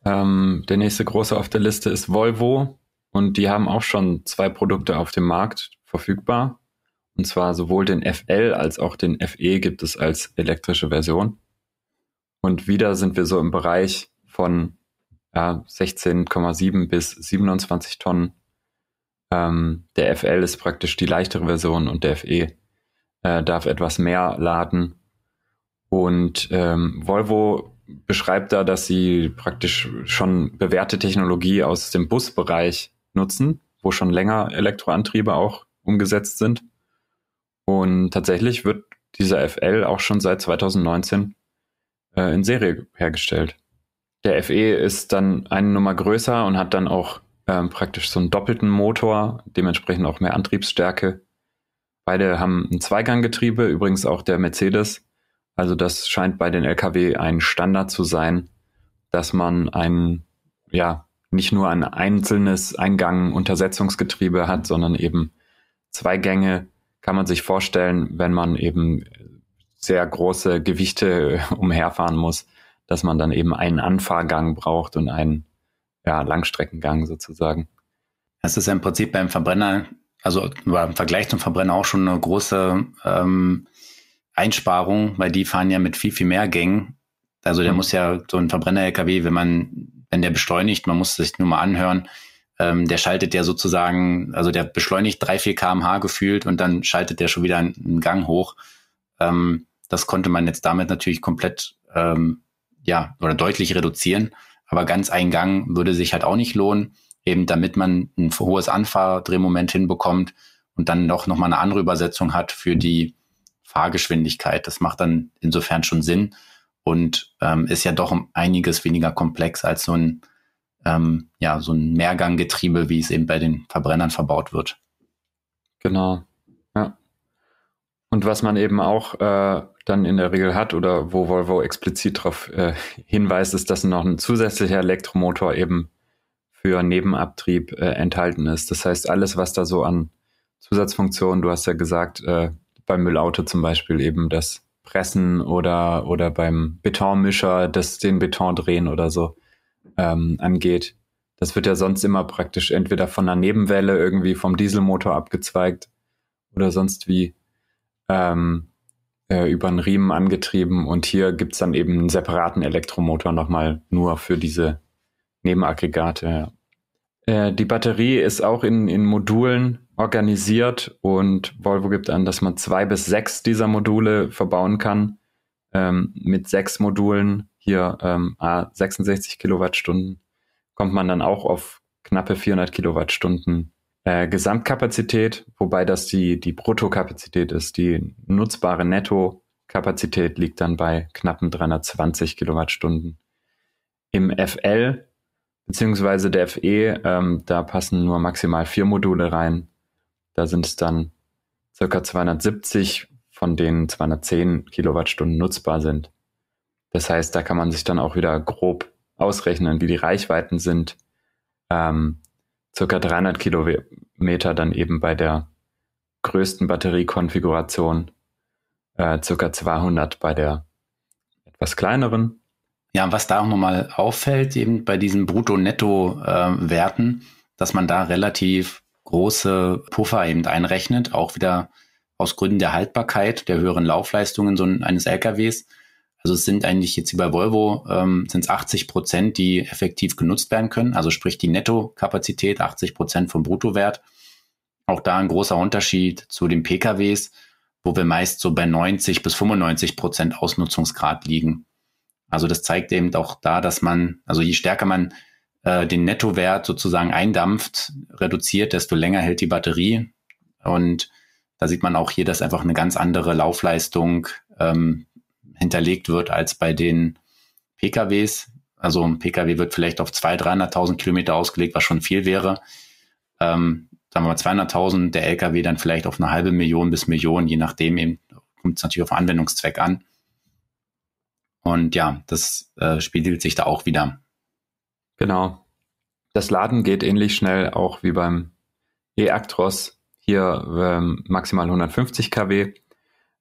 Ähm, der nächste große auf der Liste ist Volvo und die haben auch schon zwei Produkte auf dem Markt verfügbar. Und zwar sowohl den FL als auch den FE gibt es als elektrische Version. Und wieder sind wir so im Bereich von ja, 16,7 bis 27 Tonnen ähm, der FL ist praktisch die leichtere Version und der FE äh, darf etwas mehr laden. Und ähm, Volvo beschreibt da, dass sie praktisch schon bewährte Technologie aus dem Busbereich nutzen, wo schon länger Elektroantriebe auch umgesetzt sind. Und tatsächlich wird dieser FL auch schon seit 2019 äh, in Serie hergestellt. Der FE ist dann eine Nummer größer und hat dann auch ähm, praktisch so einen doppelten Motor, dementsprechend auch mehr Antriebsstärke. Beide haben ein Zweiganggetriebe, übrigens auch der Mercedes. Also das scheint bei den Lkw ein Standard zu sein, dass man ein, ja, nicht nur ein einzelnes Eingang-Untersetzungsgetriebe hat, sondern eben zwei Gänge kann man sich vorstellen, wenn man eben sehr große Gewichte umherfahren muss, dass man dann eben einen Anfahrgang braucht und einen ja, Langstreckengang sozusagen. Es ist ja im Prinzip beim Verbrenner, also im Vergleich zum Verbrenner auch schon eine große ähm, Einsparung, weil die fahren ja mit viel, viel mehr Gängen. Also der mhm. muss ja so ein Verbrenner-LKW, wenn man, wenn der beschleunigt, man muss sich nur mal anhören, ähm, der schaltet ja sozusagen, also der beschleunigt drei, vier kmh gefühlt und dann schaltet der schon wieder einen Gang hoch. Ähm, das konnte man jetzt damit natürlich komplett, ähm, ja, oder deutlich reduzieren. Aber ganz Eingang würde sich halt auch nicht lohnen, eben damit man ein hohes Anfahrdrehmoment hinbekommt und dann doch nochmal eine andere Übersetzung hat für die Fahrgeschwindigkeit. Das macht dann insofern schon Sinn und ähm, ist ja doch einiges weniger komplex als so ein, ähm, ja, so ein Mehrganggetriebe, wie es eben bei den Verbrennern verbaut wird. Genau. Und was man eben auch äh, dann in der Regel hat oder wo Volvo explizit darauf äh, hinweist, ist, dass noch ein zusätzlicher Elektromotor eben für Nebenabtrieb äh, enthalten ist. Das heißt, alles, was da so an Zusatzfunktionen, du hast ja gesagt, äh, beim Müllauto zum Beispiel eben das Pressen oder, oder beim Betonmischer das den Beton drehen oder so ähm, angeht, Das wird ja sonst immer praktisch entweder von einer Nebenwelle irgendwie vom Dieselmotor abgezweigt oder sonst wie ähm, äh, über einen Riemen angetrieben. Und hier gibt's dann eben einen separaten Elektromotor nochmal nur für diese Nebenaggregate. Äh, die Batterie ist auch in, in Modulen organisiert und Volvo gibt an, dass man zwei bis sechs dieser Module verbauen kann. Ähm, mit sechs Modulen, hier ähm, 66 Kilowattstunden, kommt man dann auch auf knappe 400 Kilowattstunden äh, Gesamtkapazität, wobei das die, die Bruttokapazität ist. Die nutzbare Nettokapazität liegt dann bei knappen 320 Kilowattstunden. Im FL beziehungsweise der FE, ähm, da passen nur maximal vier Module rein. Da sind es dann circa 270, von denen 210 Kilowattstunden nutzbar sind. Das heißt, da kann man sich dann auch wieder grob ausrechnen, wie die Reichweiten sind. Ähm, circa 300 Kilometer dann eben bei der größten Batteriekonfiguration, äh, circa 200 bei der etwas kleineren. Ja, was da auch nochmal auffällt, eben bei diesen Brutto-Netto-Werten, äh, dass man da relativ große Puffer eben einrechnet, auch wieder aus Gründen der Haltbarkeit, der höheren Laufleistungen so eines LKWs. Also es sind eigentlich jetzt bei Volvo ähm, sind es 80 Prozent, die effektiv genutzt werden können. Also sprich die Nettokapazität 80 Prozent vom Bruttowert. Auch da ein großer Unterschied zu den PKWs, wo wir meist so bei 90 bis 95 Prozent Ausnutzungsgrad liegen. Also das zeigt eben auch da, dass man, also je stärker man äh, den Nettowert sozusagen eindampft, reduziert, desto länger hält die Batterie. Und da sieht man auch hier, dass einfach eine ganz andere Laufleistung ähm, hinterlegt wird als bei den PKWs. Also ein PKW wird vielleicht auf 200.000, 300.000 Kilometer ausgelegt, was schon viel wäre. Ähm, sagen wir mal 200.000, der LKW dann vielleicht auf eine halbe Million bis Million, je nachdem eben, kommt es natürlich auf den Anwendungszweck an. Und ja, das äh, spiegelt sich da auch wieder. Genau. Das Laden geht ähnlich schnell auch wie beim e-Actros. Hier ähm, maximal 150 kW.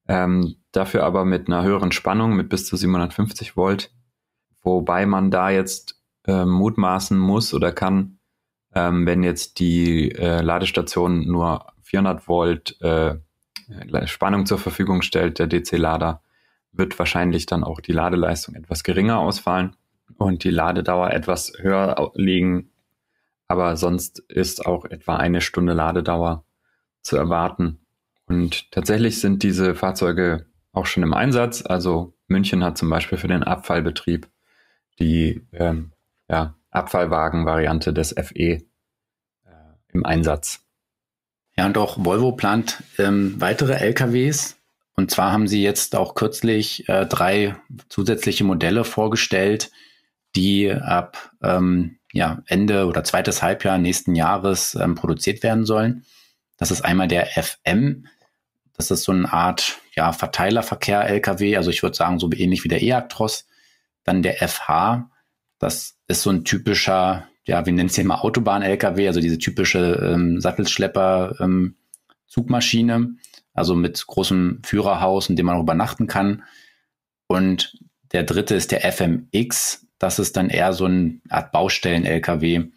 Ähm, dafür aber mit einer höheren Spannung mit bis zu 750 Volt, wobei man da jetzt äh, mutmaßen muss oder kann, ähm, wenn jetzt die äh, Ladestation nur 400 Volt äh, Spannung zur Verfügung stellt, der DC-Lader, wird wahrscheinlich dann auch die Ladeleistung etwas geringer ausfallen und die Ladedauer etwas höher liegen. Aber sonst ist auch etwa eine Stunde Ladedauer zu erwarten. Und tatsächlich sind diese Fahrzeuge auch schon im Einsatz. Also München hat zum Beispiel für den Abfallbetrieb die ähm, ja, Abfallwagen-Variante des FE äh, im Einsatz. Ja, und auch Volvo plant ähm, weitere LKWs. Und zwar haben sie jetzt auch kürzlich äh, drei zusätzliche Modelle vorgestellt, die ab ähm, ja, Ende oder zweites Halbjahr nächsten Jahres ähm, produziert werden sollen. Das ist einmal der FM, das ist so eine Art ja, Verteilerverkehr LKW, also ich würde sagen, so ähnlich wie der E-Actros. Dann der FH, das ist so ein typischer, ja, wir nennen es hier mal Autobahn-LKW, also diese typische ähm, Sattelschlepper-Zugmaschine, ähm, also mit großem Führerhaus, in dem man auch übernachten kann. Und der dritte ist der FMX, das ist dann eher so eine Art Baustellen-LKW,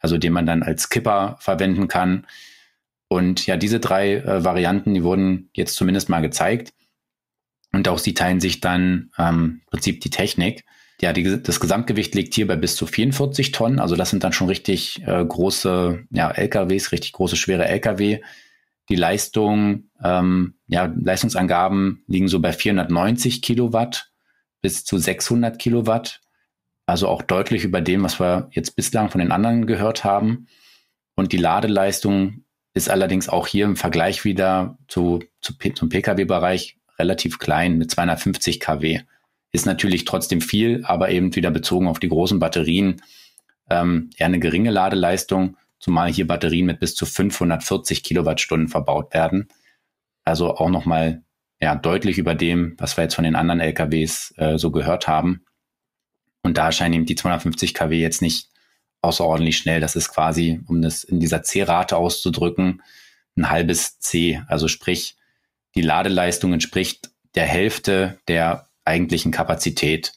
also den man dann als Kipper verwenden kann. Und ja, diese drei äh, Varianten, die wurden jetzt zumindest mal gezeigt. Und auch sie teilen sich dann ähm, im Prinzip die Technik. Ja, die, das Gesamtgewicht liegt hier bei bis zu 44 Tonnen. Also das sind dann schon richtig äh, große ja, LKWs, richtig große, schwere LKW. Die Leistung, ähm, ja, Leistungsangaben liegen so bei 490 Kilowatt bis zu 600 Kilowatt. Also auch deutlich über dem, was wir jetzt bislang von den anderen gehört haben. Und die Ladeleistung ist allerdings auch hier im Vergleich wieder zu, zu zum Pkw-Bereich relativ klein mit 250 kW. Ist natürlich trotzdem viel, aber eben wieder bezogen auf die großen Batterien ähm, eher eine geringe Ladeleistung, zumal hier Batterien mit bis zu 540 Kilowattstunden verbaut werden. Also auch nochmal ja, deutlich über dem, was wir jetzt von den anderen LKWs äh, so gehört haben. Und da erscheinen eben die 250 kW jetzt nicht außerordentlich schnell. Das ist quasi, um das in dieser C-Rate auszudrücken, ein halbes C. Also sprich, die Ladeleistung entspricht der Hälfte der eigentlichen Kapazität.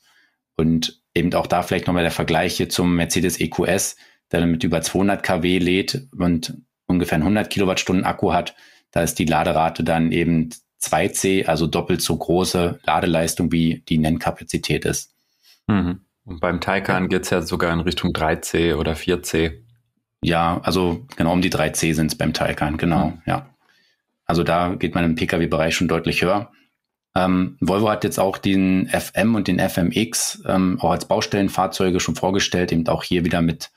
Und eben auch da vielleicht nochmal der Vergleich hier zum Mercedes EQS. der dann mit über 200 kW lädt und ungefähr einen 100 Kilowattstunden Akku hat. Da ist die Laderate dann eben 2C, also doppelt so große Ladeleistung, wie die Nennkapazität ist. Mhm. Und beim Taycan geht es ja sogar in Richtung 3C oder 4C. Ja, also genau um die 3C sind es beim Taycan, genau, mhm. ja. Also da geht man im Pkw-Bereich schon deutlich höher. Ähm, Volvo hat jetzt auch den FM und den FMX ähm, auch als Baustellenfahrzeuge schon vorgestellt, eben auch hier wieder mit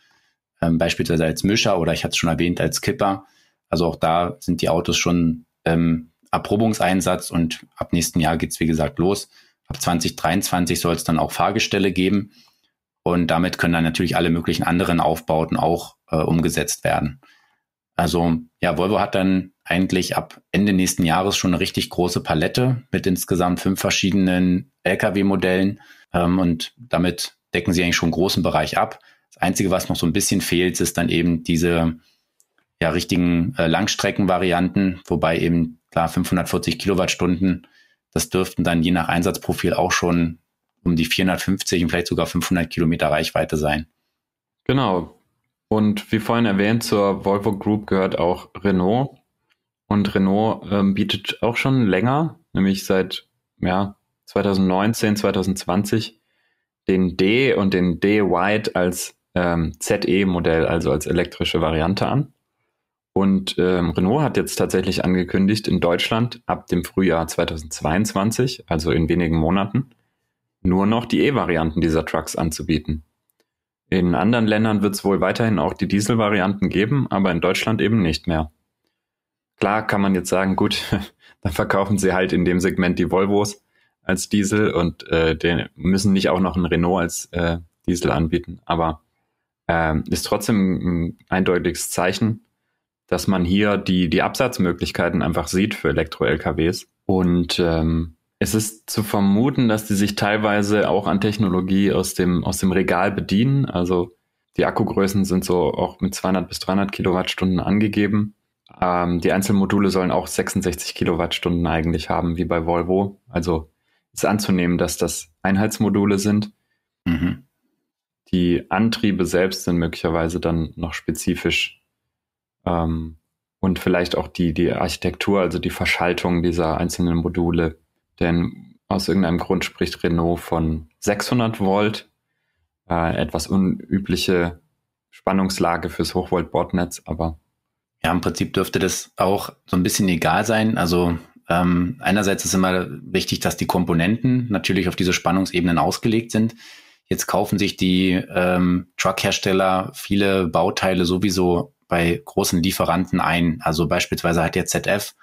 ähm, beispielsweise als Mischer oder ich hatte es schon erwähnt als Kipper. Also auch da sind die Autos schon ähm, Erprobungseinsatz und ab nächsten Jahr geht's wie gesagt los. Ab 2023 soll es dann auch Fahrgestelle geben und damit können dann natürlich alle möglichen anderen Aufbauten auch äh, umgesetzt werden. Also ja, Volvo hat dann eigentlich ab Ende nächsten Jahres schon eine richtig große Palette mit insgesamt fünf verschiedenen Lkw-Modellen ähm, und damit decken sie eigentlich schon einen großen Bereich ab. Das Einzige, was noch so ein bisschen fehlt, ist dann eben diese ja, richtigen äh, Langstreckenvarianten, wobei eben klar 540 Kilowattstunden, das dürften dann je nach Einsatzprofil auch schon um die 450 und vielleicht sogar 500 Kilometer Reichweite sein. Genau. Und wie vorhin erwähnt, zur Volvo Group gehört auch Renault. Und Renault ähm, bietet auch schon länger, nämlich seit ja, 2019, 2020, den D und den D White als ähm, ZE-Modell, also als elektrische Variante an. Und ähm, Renault hat jetzt tatsächlich angekündigt, in Deutschland ab dem Frühjahr 2022, also in wenigen Monaten, nur noch die E-Varianten dieser Trucks anzubieten. In anderen Ländern wird es wohl weiterhin auch die Diesel-Varianten geben, aber in Deutschland eben nicht mehr. Klar kann man jetzt sagen, gut, dann verkaufen sie halt in dem Segment die Volvos als Diesel und äh, den müssen nicht auch noch ein Renault als äh, Diesel anbieten. Aber äh, ist trotzdem ein eindeutiges Zeichen, dass man hier die, die Absatzmöglichkeiten einfach sieht für Elektro-LKWs. Und ähm, es ist zu vermuten, dass die sich teilweise auch an Technologie aus dem, aus dem Regal bedienen. Also die Akkugrößen sind so auch mit 200 bis 300 Kilowattstunden angegeben. Ähm, die Einzelmodule sollen auch 66 Kilowattstunden eigentlich haben, wie bei Volvo. Also ist anzunehmen, dass das Einheitsmodule sind. Mhm. Die Antriebe selbst sind möglicherweise dann noch spezifisch ähm, und vielleicht auch die, die Architektur, also die Verschaltung dieser einzelnen Module. Denn aus irgendeinem Grund spricht Renault von 600 Volt, äh, etwas unübliche Spannungslage fürs Hochvolt-Bordnetz, aber ja, im Prinzip dürfte das auch so ein bisschen egal sein. Also ähm, einerseits ist immer wichtig, dass die Komponenten natürlich auf diese Spannungsebenen ausgelegt sind. Jetzt kaufen sich die ähm, Truckhersteller viele Bauteile sowieso bei großen Lieferanten ein. Also beispielsweise hat der ZF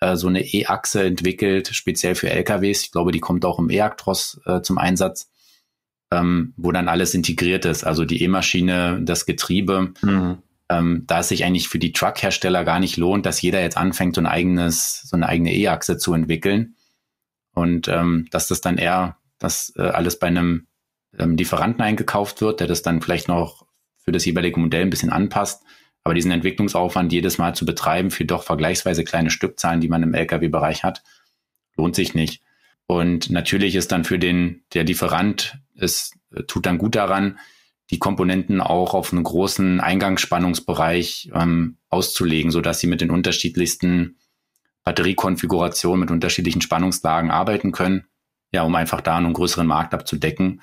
äh, so eine E-Achse entwickelt, speziell für LKWs. Ich glaube, die kommt auch im E-Actros äh, zum Einsatz, ähm, wo dann alles integriert ist. Also die E-Maschine, das Getriebe. Mhm ähm, da es sich eigentlich für die Truckhersteller gar nicht lohnt, dass jeder jetzt anfängt, so ein eigenes, so eine eigene E-Achse zu entwickeln. Und ähm, dass das dann eher, dass äh, alles bei einem ähm, Lieferanten eingekauft wird, der das dann vielleicht noch für das jeweilige Modell ein bisschen anpasst. Aber diesen Entwicklungsaufwand jedes Mal zu betreiben für doch vergleichsweise kleine Stückzahlen, die man im Lkw-Bereich hat, lohnt sich nicht. Und natürlich ist dann für den, der Lieferant, es äh, tut dann gut daran, die Komponenten auch auf einen großen Eingangsspannungsbereich ähm, auszulegen, so dass sie mit den unterschiedlichsten Batteriekonfigurationen mit unterschiedlichen Spannungslagen arbeiten können, ja, um einfach da einen größeren Markt abzudecken.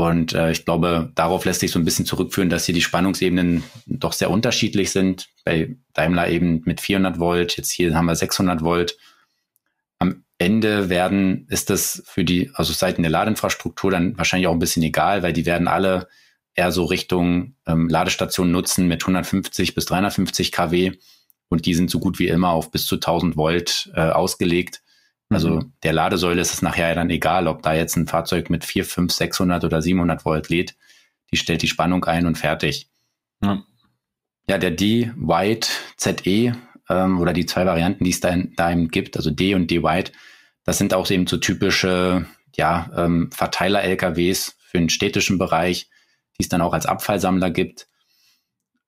Und äh, ich glaube, darauf lässt sich so ein bisschen zurückführen, dass hier die Spannungsebenen doch sehr unterschiedlich sind. Bei Daimler eben mit 400 Volt, jetzt hier haben wir 600 Volt. Am Ende werden, ist das für die, also Seiten der Ladeinfrastruktur dann wahrscheinlich auch ein bisschen egal, weil die werden alle eher so Richtung ähm, Ladestationen nutzen mit 150 bis 350 kW und die sind so gut wie immer auf bis zu 1000 Volt äh, ausgelegt. Also mhm. der Ladesäule ist es nachher dann egal, ob da jetzt ein Fahrzeug mit 4, 5, 600 oder 700 Volt lädt. Die stellt die Spannung ein und fertig. Ja, ja der D-White ZE ähm, oder die zwei Varianten, die es da, da eben gibt, also D und D-White, das sind auch eben so typische ja, ähm, Verteiler-LKWs für den städtischen Bereich die es dann auch als Abfallsammler gibt.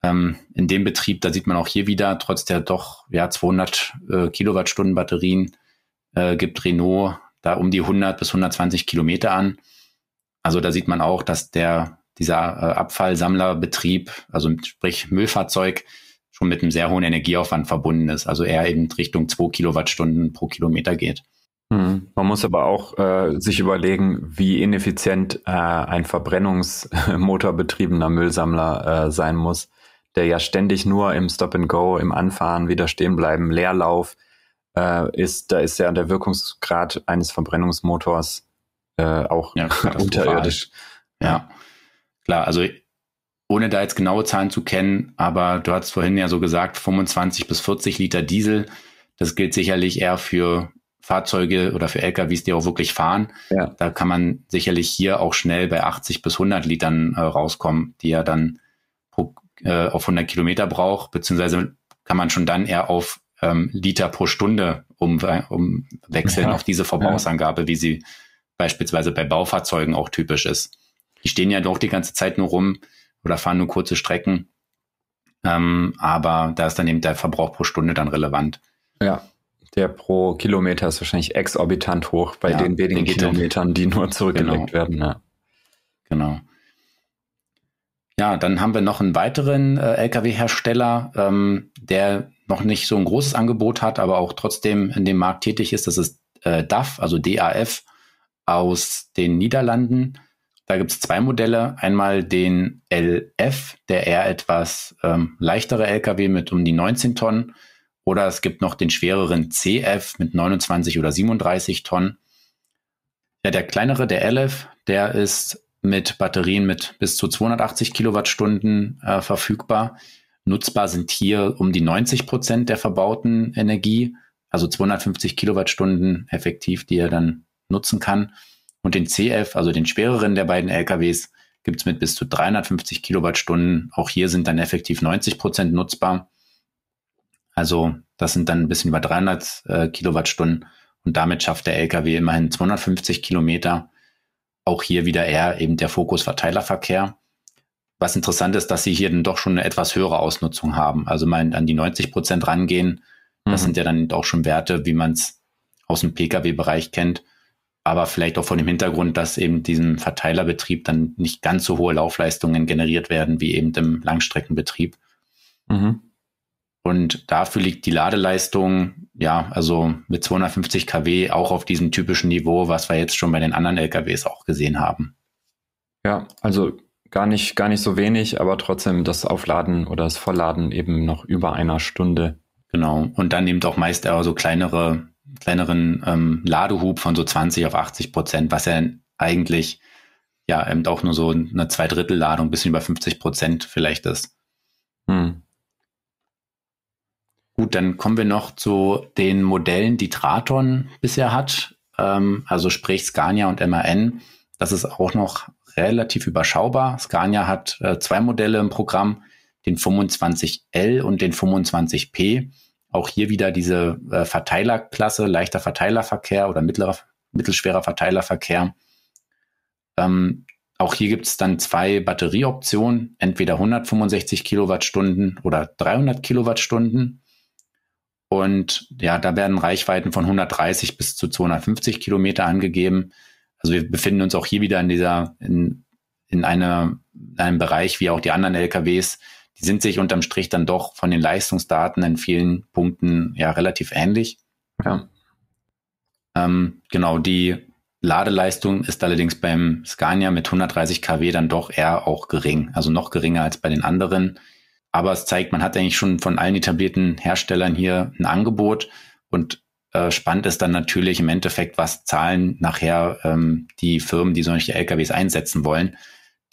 Ähm, in dem Betrieb, da sieht man auch hier wieder, trotz der doch ja 200 äh, Kilowattstunden Batterien, äh, gibt Renault da um die 100 bis 120 Kilometer an. Also da sieht man auch, dass der dieser äh, Abfallsammlerbetrieb, also sprich Müllfahrzeug, schon mit einem sehr hohen Energieaufwand verbunden ist. Also eher eben Richtung 2 Kilowattstunden pro Kilometer geht. Hm. Man muss aber auch äh, sich überlegen, wie ineffizient äh, ein verbrennungsmotorbetriebener Müllsammler äh, sein muss, der ja ständig nur im Stop and Go, im Anfahren, wieder stehen bleiben, Leerlauf äh, ist. Da ist ja der Wirkungsgrad eines Verbrennungsmotors äh, auch ja, unterirdisch. Ja, klar. Also ohne da jetzt genaue Zahlen zu kennen, aber du hast vorhin ja so gesagt, 25 bis 40 Liter Diesel. Das gilt sicherlich eher für Fahrzeuge oder für LKWs, die auch wirklich fahren. Ja. Da kann man sicherlich hier auch schnell bei 80 bis 100 Litern äh, rauskommen, die er dann pro, äh, auf 100 Kilometer braucht, beziehungsweise kann man schon dann eher auf ähm, Liter pro Stunde um, umwechseln ja. auf diese Verbrauchsangabe, ja. wie sie beispielsweise bei Baufahrzeugen auch typisch ist. Die stehen ja doch die ganze Zeit nur rum oder fahren nur kurze Strecken. Ähm, aber da ist dann eben der Verbrauch pro Stunde dann relevant. Ja, der pro Kilometer ist wahrscheinlich exorbitant hoch bei ja, den wenigen Kilometern, die nur zurückgelegt genau. werden. Ja. Genau. Ja, dann haben wir noch einen weiteren äh, Lkw-Hersteller, ähm, der noch nicht so ein großes Angebot hat, aber auch trotzdem in dem Markt tätig ist. Das ist äh, DAF, also DAF aus den Niederlanden. Da gibt es zwei Modelle. Einmal den LF, der eher etwas ähm, leichtere Lkw mit um die 19 Tonnen oder es gibt noch den schwereren CF mit 29 oder 37 Tonnen. Ja, der kleinere, der LF, der ist mit Batterien mit bis zu 280 Kilowattstunden äh, verfügbar. Nutzbar sind hier um die 90 Prozent der verbauten Energie, also 250 Kilowattstunden effektiv, die er dann nutzen kann. Und den CF, also den schwereren der beiden LKWs, gibt es mit bis zu 350 Kilowattstunden. Auch hier sind dann effektiv 90 Prozent nutzbar. Also das sind dann ein bisschen über 300 äh, Kilowattstunden und damit schafft der LKW immerhin 250 Kilometer. Auch hier wieder eher eben der Fokus Verteilerverkehr. Was interessant ist, dass sie hier dann doch schon eine etwas höhere Ausnutzung haben. Also mal an die 90 Prozent rangehen. Das mhm. sind ja dann auch schon Werte, wie man es aus dem Pkw-Bereich kennt. Aber vielleicht auch von dem Hintergrund, dass eben diesem Verteilerbetrieb dann nicht ganz so hohe Laufleistungen generiert werden wie eben im Langstreckenbetrieb. Mhm. Und dafür liegt die Ladeleistung, ja, also mit 250 kW auch auf diesem typischen Niveau, was wir jetzt schon bei den anderen LKWs auch gesehen haben. Ja, also gar nicht, gar nicht so wenig, aber trotzdem das Aufladen oder das Vollladen eben noch über einer Stunde. Genau. Und dann eben auch meist eher so kleinere, kleineren ähm, Ladehub von so 20 auf 80 Prozent, was ja eigentlich ja eben auch nur so eine Zweidrittelladung, bisschen über 50 Prozent vielleicht ist. Hm. Gut, dann kommen wir noch zu den Modellen, die Traton bisher hat. Ähm, also sprich Scania und MAN. Das ist auch noch relativ überschaubar. Scania hat äh, zwei Modelle im Programm, den 25L und den 25P. Auch hier wieder diese äh, Verteilerklasse, leichter Verteilerverkehr oder mittlerer, mittelschwerer Verteilerverkehr. Ähm, auch hier gibt es dann zwei Batterieoptionen, entweder 165 Kilowattstunden oder 300 Kilowattstunden. Und ja, da werden Reichweiten von 130 bis zu 250 Kilometer angegeben. Also wir befinden uns auch hier wieder in dieser, in, in, einer, in einem Bereich wie auch die anderen LKWs. Die sind sich unterm Strich dann doch von den Leistungsdaten in vielen Punkten ja relativ ähnlich. Ja. Ähm, genau, die Ladeleistung ist allerdings beim Scania mit 130 kW dann doch eher auch gering, also noch geringer als bei den anderen. Aber es zeigt, man hat eigentlich schon von allen etablierten Herstellern hier ein Angebot und äh, spannend ist dann natürlich im Endeffekt, was zahlen nachher ähm, die Firmen, die solche LKWs einsetzen wollen.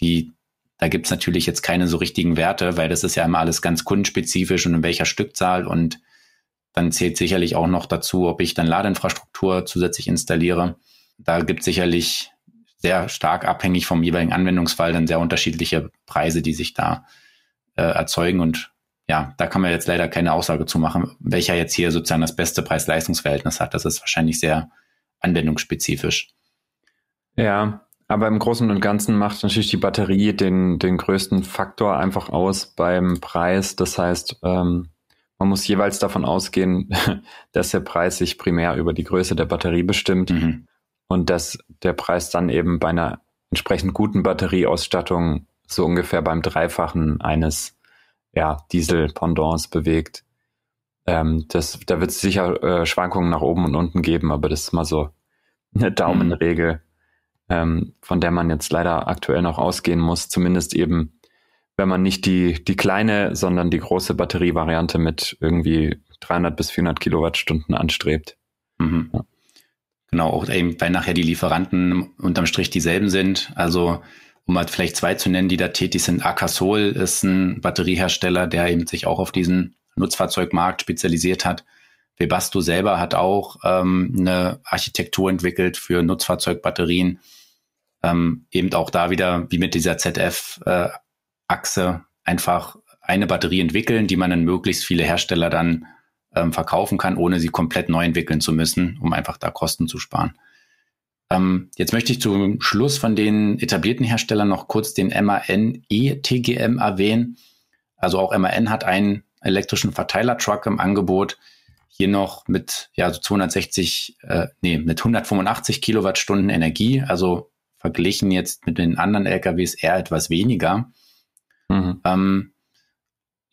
Die, da gibt's natürlich jetzt keine so richtigen Werte, weil das ist ja immer alles ganz kundenspezifisch und in welcher Stückzahl und dann zählt sicherlich auch noch dazu, ob ich dann Ladeinfrastruktur zusätzlich installiere. Da gibt sicherlich sehr stark abhängig vom jeweiligen Anwendungsfall dann sehr unterschiedliche Preise, die sich da äh, erzeugen. Und ja, da kann man jetzt leider keine Aussage zu machen, welcher jetzt hier sozusagen das beste Preis-Leistungs-Verhältnis hat. Das ist wahrscheinlich sehr anwendungsspezifisch. Ja, aber im Großen und Ganzen macht natürlich die Batterie den, den größten Faktor einfach aus beim Preis. Das heißt, ähm, man muss jeweils davon ausgehen, dass der Preis sich primär über die Größe der Batterie bestimmt mhm. und dass der Preis dann eben bei einer entsprechend guten Batterieausstattung so ungefähr beim Dreifachen eines ja, Diesel-Pendants bewegt. Ähm, das, da wird es sicher äh, Schwankungen nach oben und unten geben, aber das ist mal so eine Daumenregel, ähm, von der man jetzt leider aktuell noch ausgehen muss. Zumindest eben, wenn man nicht die, die kleine, sondern die große Batterievariante mit irgendwie 300 bis 400 Kilowattstunden anstrebt. Mhm. Ja. Genau, auch eben, weil nachher die Lieferanten unterm Strich dieselben sind. Also um mal vielleicht zwei zu nennen, die da tätig sind. Akasol ist ein Batteriehersteller, der eben sich auch auf diesen Nutzfahrzeugmarkt spezialisiert hat. Webasto selber hat auch ähm, eine Architektur entwickelt für Nutzfahrzeugbatterien. Ähm, eben auch da wieder, wie mit dieser ZF-Achse, äh, einfach eine Batterie entwickeln, die man an möglichst viele Hersteller dann ähm, verkaufen kann, ohne sie komplett neu entwickeln zu müssen, um einfach da Kosten zu sparen. Ähm, jetzt möchte ich zum Schluss von den etablierten Herstellern noch kurz den MAN E-TGM erwähnen. Also auch MAN hat einen elektrischen Verteiler-Truck im Angebot. Hier noch mit ja, so 260, äh, nee, mit 185 Kilowattstunden Energie. Also verglichen jetzt mit den anderen LKWs eher etwas weniger. Mhm. Ähm,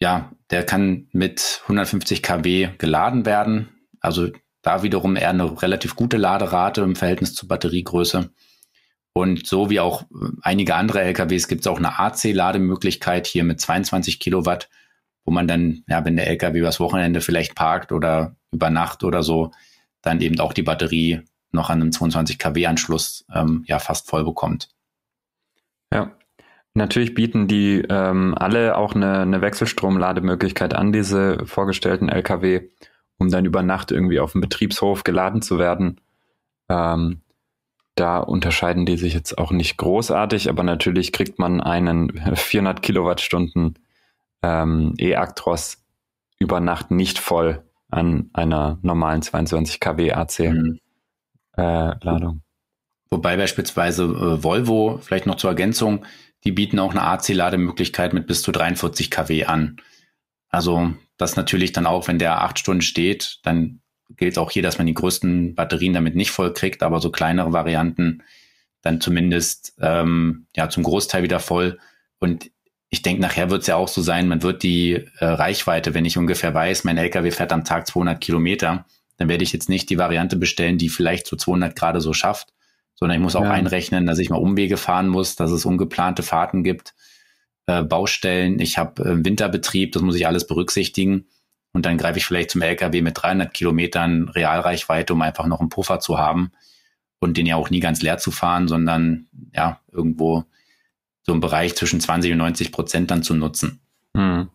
ja, der kann mit 150 kW geladen werden. Also da wiederum eher eine relativ gute Laderate im Verhältnis zur Batteriegröße. Und so wie auch einige andere LKWs gibt es auch eine AC-Lademöglichkeit hier mit 22 Kilowatt, wo man dann, ja, wenn der LKW übers Wochenende vielleicht parkt oder über Nacht oder so, dann eben auch die Batterie noch an einem 22 kW-Anschluss ähm, ja fast voll bekommt. Ja, Natürlich bieten die ähm, alle auch eine, eine Wechselstromlademöglichkeit an, diese vorgestellten Lkw, um dann über Nacht irgendwie auf dem Betriebshof geladen zu werden. Ähm, da unterscheiden die sich jetzt auch nicht großartig, aber natürlich kriegt man einen 400 Kilowattstunden ähm, E-Actros über Nacht nicht voll an einer normalen 22 kW AC mhm. äh, Ladung. Wobei beispielsweise äh, Volvo, vielleicht noch zur Ergänzung, die bieten auch eine AC-Lademöglichkeit mit bis zu 43 kW an. Also das natürlich dann auch, wenn der acht Stunden steht, dann gilt auch hier, dass man die größten Batterien damit nicht voll kriegt, aber so kleinere Varianten dann zumindest ähm, ja zum Großteil wieder voll. Und ich denke, nachher wird es ja auch so sein, man wird die äh, Reichweite, wenn ich ungefähr weiß, mein LKW fährt am Tag 200 Kilometer, dann werde ich jetzt nicht die Variante bestellen, die vielleicht so 200 gerade so schafft, sondern ich muss auch ja. einrechnen, dass ich mal Umwege fahren muss, dass es ungeplante Fahrten gibt, äh, Baustellen, ich habe äh, Winterbetrieb, das muss ich alles berücksichtigen. Und dann greife ich vielleicht zum LKW mit 300 Kilometern Realreichweite, um einfach noch einen Puffer zu haben und den ja auch nie ganz leer zu fahren, sondern ja, irgendwo so im Bereich zwischen 20 und 90 Prozent dann zu nutzen. Hm.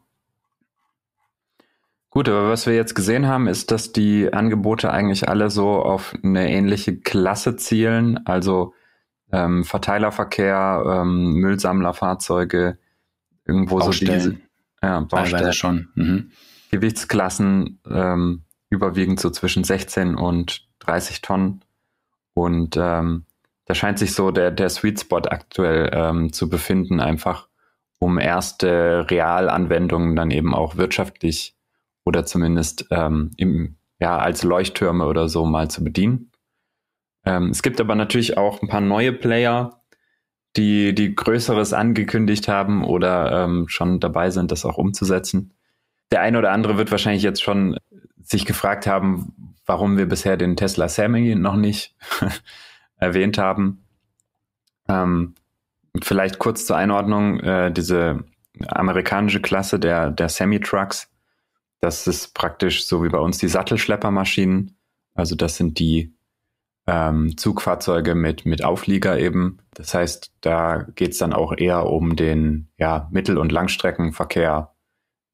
Gut, aber was wir jetzt gesehen haben, ist, dass die Angebote eigentlich alle so auf eine ähnliche Klasse zielen, also ähm, Verteilerverkehr, ähm, Müllsammlerfahrzeuge, irgendwo Baustellen. so diese ja, Baustellen schon. Mhm. Gewichtsklassen ähm, überwiegend so zwischen 16 und 30 Tonnen. Und ähm, da scheint sich so der, der Sweet Spot aktuell ähm, zu befinden, einfach um erste Realanwendungen dann eben auch wirtschaftlich oder zumindest ähm, im, ja, als Leuchttürme oder so mal zu bedienen. Ähm, es gibt aber natürlich auch ein paar neue Player, die, die Größeres angekündigt haben oder ähm, schon dabei sind, das auch umzusetzen. Der eine oder andere wird wahrscheinlich jetzt schon sich gefragt haben, warum wir bisher den Tesla Semi noch nicht erwähnt haben. Ähm, vielleicht kurz zur Einordnung, äh, diese amerikanische Klasse der, der Semi-Trucks das ist praktisch so wie bei uns die Sattelschleppermaschinen. Also das sind die ähm, Zugfahrzeuge mit, mit Auflieger eben. Das heißt, da geht's dann auch eher um den ja, Mittel- und Langstreckenverkehr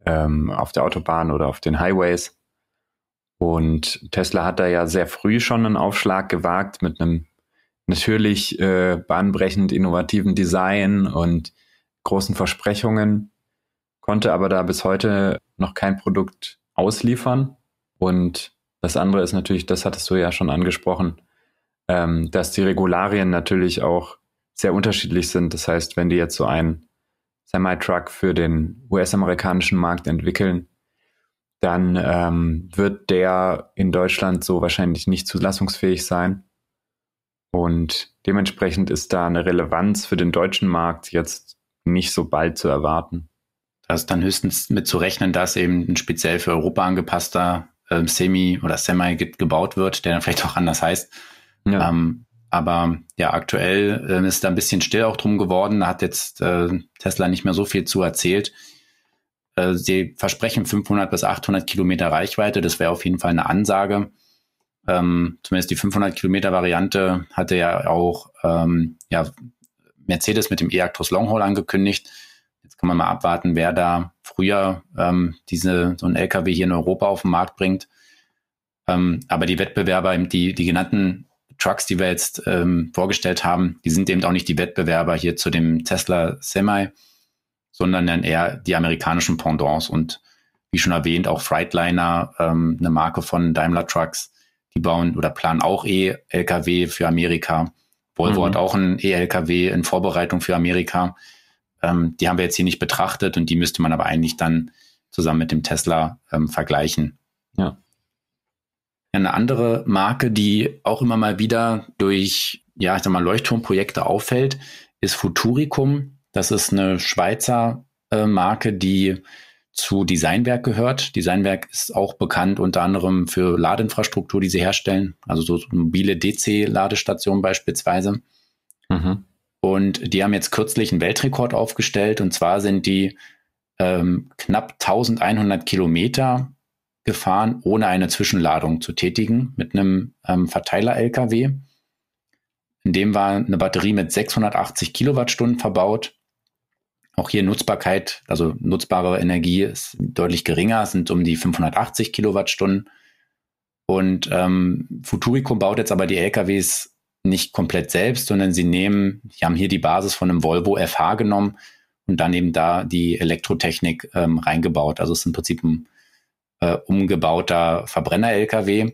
ähm, auf der Autobahn oder auf den Highways. Und Tesla hat da ja sehr früh schon einen Aufschlag gewagt mit einem natürlich äh, bahnbrechend innovativen Design und großen Versprechungen konnte aber da bis heute noch kein Produkt ausliefern. Und das andere ist natürlich, das hattest du ja schon angesprochen, ähm, dass die Regularien natürlich auch sehr unterschiedlich sind. Das heißt, wenn die jetzt so einen Semi-Truck für den US-amerikanischen Markt entwickeln, dann ähm, wird der in Deutschland so wahrscheinlich nicht zulassungsfähig sein. Und dementsprechend ist da eine Relevanz für den deutschen Markt jetzt nicht so bald zu erwarten. Da ist dann höchstens mit zu rechnen, dass eben ein speziell für Europa angepasster äh, Semi oder Semi gebaut wird, der dann vielleicht auch anders heißt. Ja. Ähm, aber ja, aktuell äh, ist da ein bisschen still auch drum geworden. Da hat jetzt äh, Tesla nicht mehr so viel zu erzählt. Äh, sie versprechen 500 bis 800 Kilometer Reichweite. Das wäre auf jeden Fall eine Ansage. Ähm, zumindest die 500 Kilometer Variante hatte ja auch ähm, ja, Mercedes mit dem E-Actros Longhaul angekündigt. Jetzt kann man mal abwarten, wer da früher ähm, diese, so ein LKW hier in Europa auf den Markt bringt. Ähm, aber die Wettbewerber, die, die genannten Trucks, die wir jetzt ähm, vorgestellt haben, die sind eben auch nicht die Wettbewerber hier zu dem Tesla Semi, sondern dann eher die amerikanischen Pendants und wie schon erwähnt, auch Freightliner, ähm, eine Marke von Daimler Trucks, die bauen oder planen auch E-Lkw für Amerika. Volvo mhm. hat auch ein E-Lkw in Vorbereitung für Amerika. Ähm, die haben wir jetzt hier nicht betrachtet und die müsste man aber eigentlich dann zusammen mit dem Tesla ähm, vergleichen. Ja. Eine andere Marke, die auch immer mal wieder durch, ja, ich sag mal, Leuchtturmprojekte auffällt, ist Futuricum. Das ist eine Schweizer äh, Marke, die zu Designwerk gehört. Designwerk ist auch bekannt unter anderem für Ladeinfrastruktur, die sie herstellen, also so mobile DC-Ladestationen beispielsweise. Mhm. Und die haben jetzt kürzlich einen Weltrekord aufgestellt und zwar sind die ähm, knapp 1100 Kilometer gefahren, ohne eine Zwischenladung zu tätigen, mit einem ähm, Verteiler-LKW. In dem war eine Batterie mit 680 Kilowattstunden verbaut. Auch hier Nutzbarkeit, also nutzbare Energie ist deutlich geringer, sind um die 580 Kilowattstunden. Und ähm, Futuricum baut jetzt aber die LKWs nicht komplett selbst, sondern sie nehmen, sie haben hier die Basis von einem Volvo FH genommen und dann eben da die Elektrotechnik ähm, reingebaut. Also es ist im Prinzip ein äh, umgebauter Verbrenner-LKW.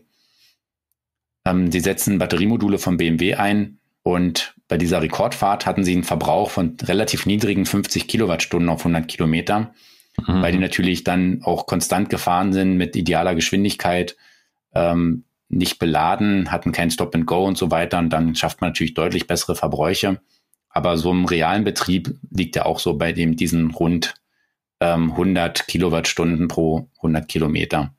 Ähm, sie setzen Batteriemodule von BMW ein und bei dieser Rekordfahrt hatten sie einen Verbrauch von relativ niedrigen 50 Kilowattstunden auf 100 Kilometer, mhm. weil die natürlich dann auch konstant gefahren sind mit idealer Geschwindigkeit, ähm, nicht beladen, hatten kein Stop and Go und so weiter und dann schafft man natürlich deutlich bessere Verbräuche. Aber so im realen Betrieb liegt ja auch so bei dem diesen rund ähm, 100 Kilowattstunden pro 100 Kilometer.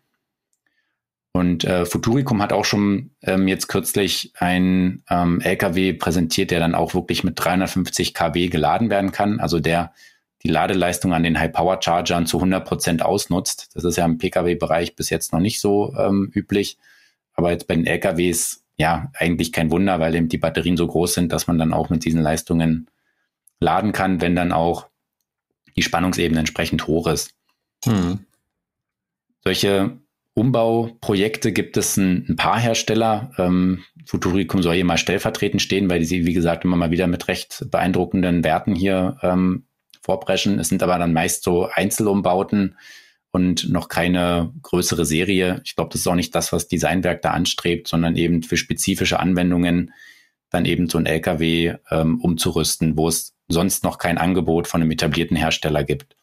Und äh, Futuricum hat auch schon ähm, jetzt kürzlich ein ähm, LKW präsentiert, der dann auch wirklich mit 350 kW geladen werden kann, also der die Ladeleistung an den High-Power-Chargern zu 100 Prozent ausnutzt. Das ist ja im Pkw-Bereich bis jetzt noch nicht so ähm, üblich, aber jetzt bei den LKWs ja eigentlich kein Wunder, weil eben die Batterien so groß sind, dass man dann auch mit diesen Leistungen laden kann, wenn dann auch die Spannungsebene entsprechend hoch ist. Hm. Solche Umbauprojekte gibt es ein, ein paar Hersteller. Ähm, Futuricum soll hier mal stellvertretend stehen, weil die sie, wie gesagt, immer mal wieder mit recht beeindruckenden Werten hier ähm, vorbrechen. Es sind aber dann meist so Einzelumbauten und noch keine größere Serie. Ich glaube, das ist auch nicht das, was Designwerk da anstrebt, sondern eben für spezifische Anwendungen dann eben so ein LKW ähm, umzurüsten, wo es sonst noch kein Angebot von einem etablierten Hersteller gibt.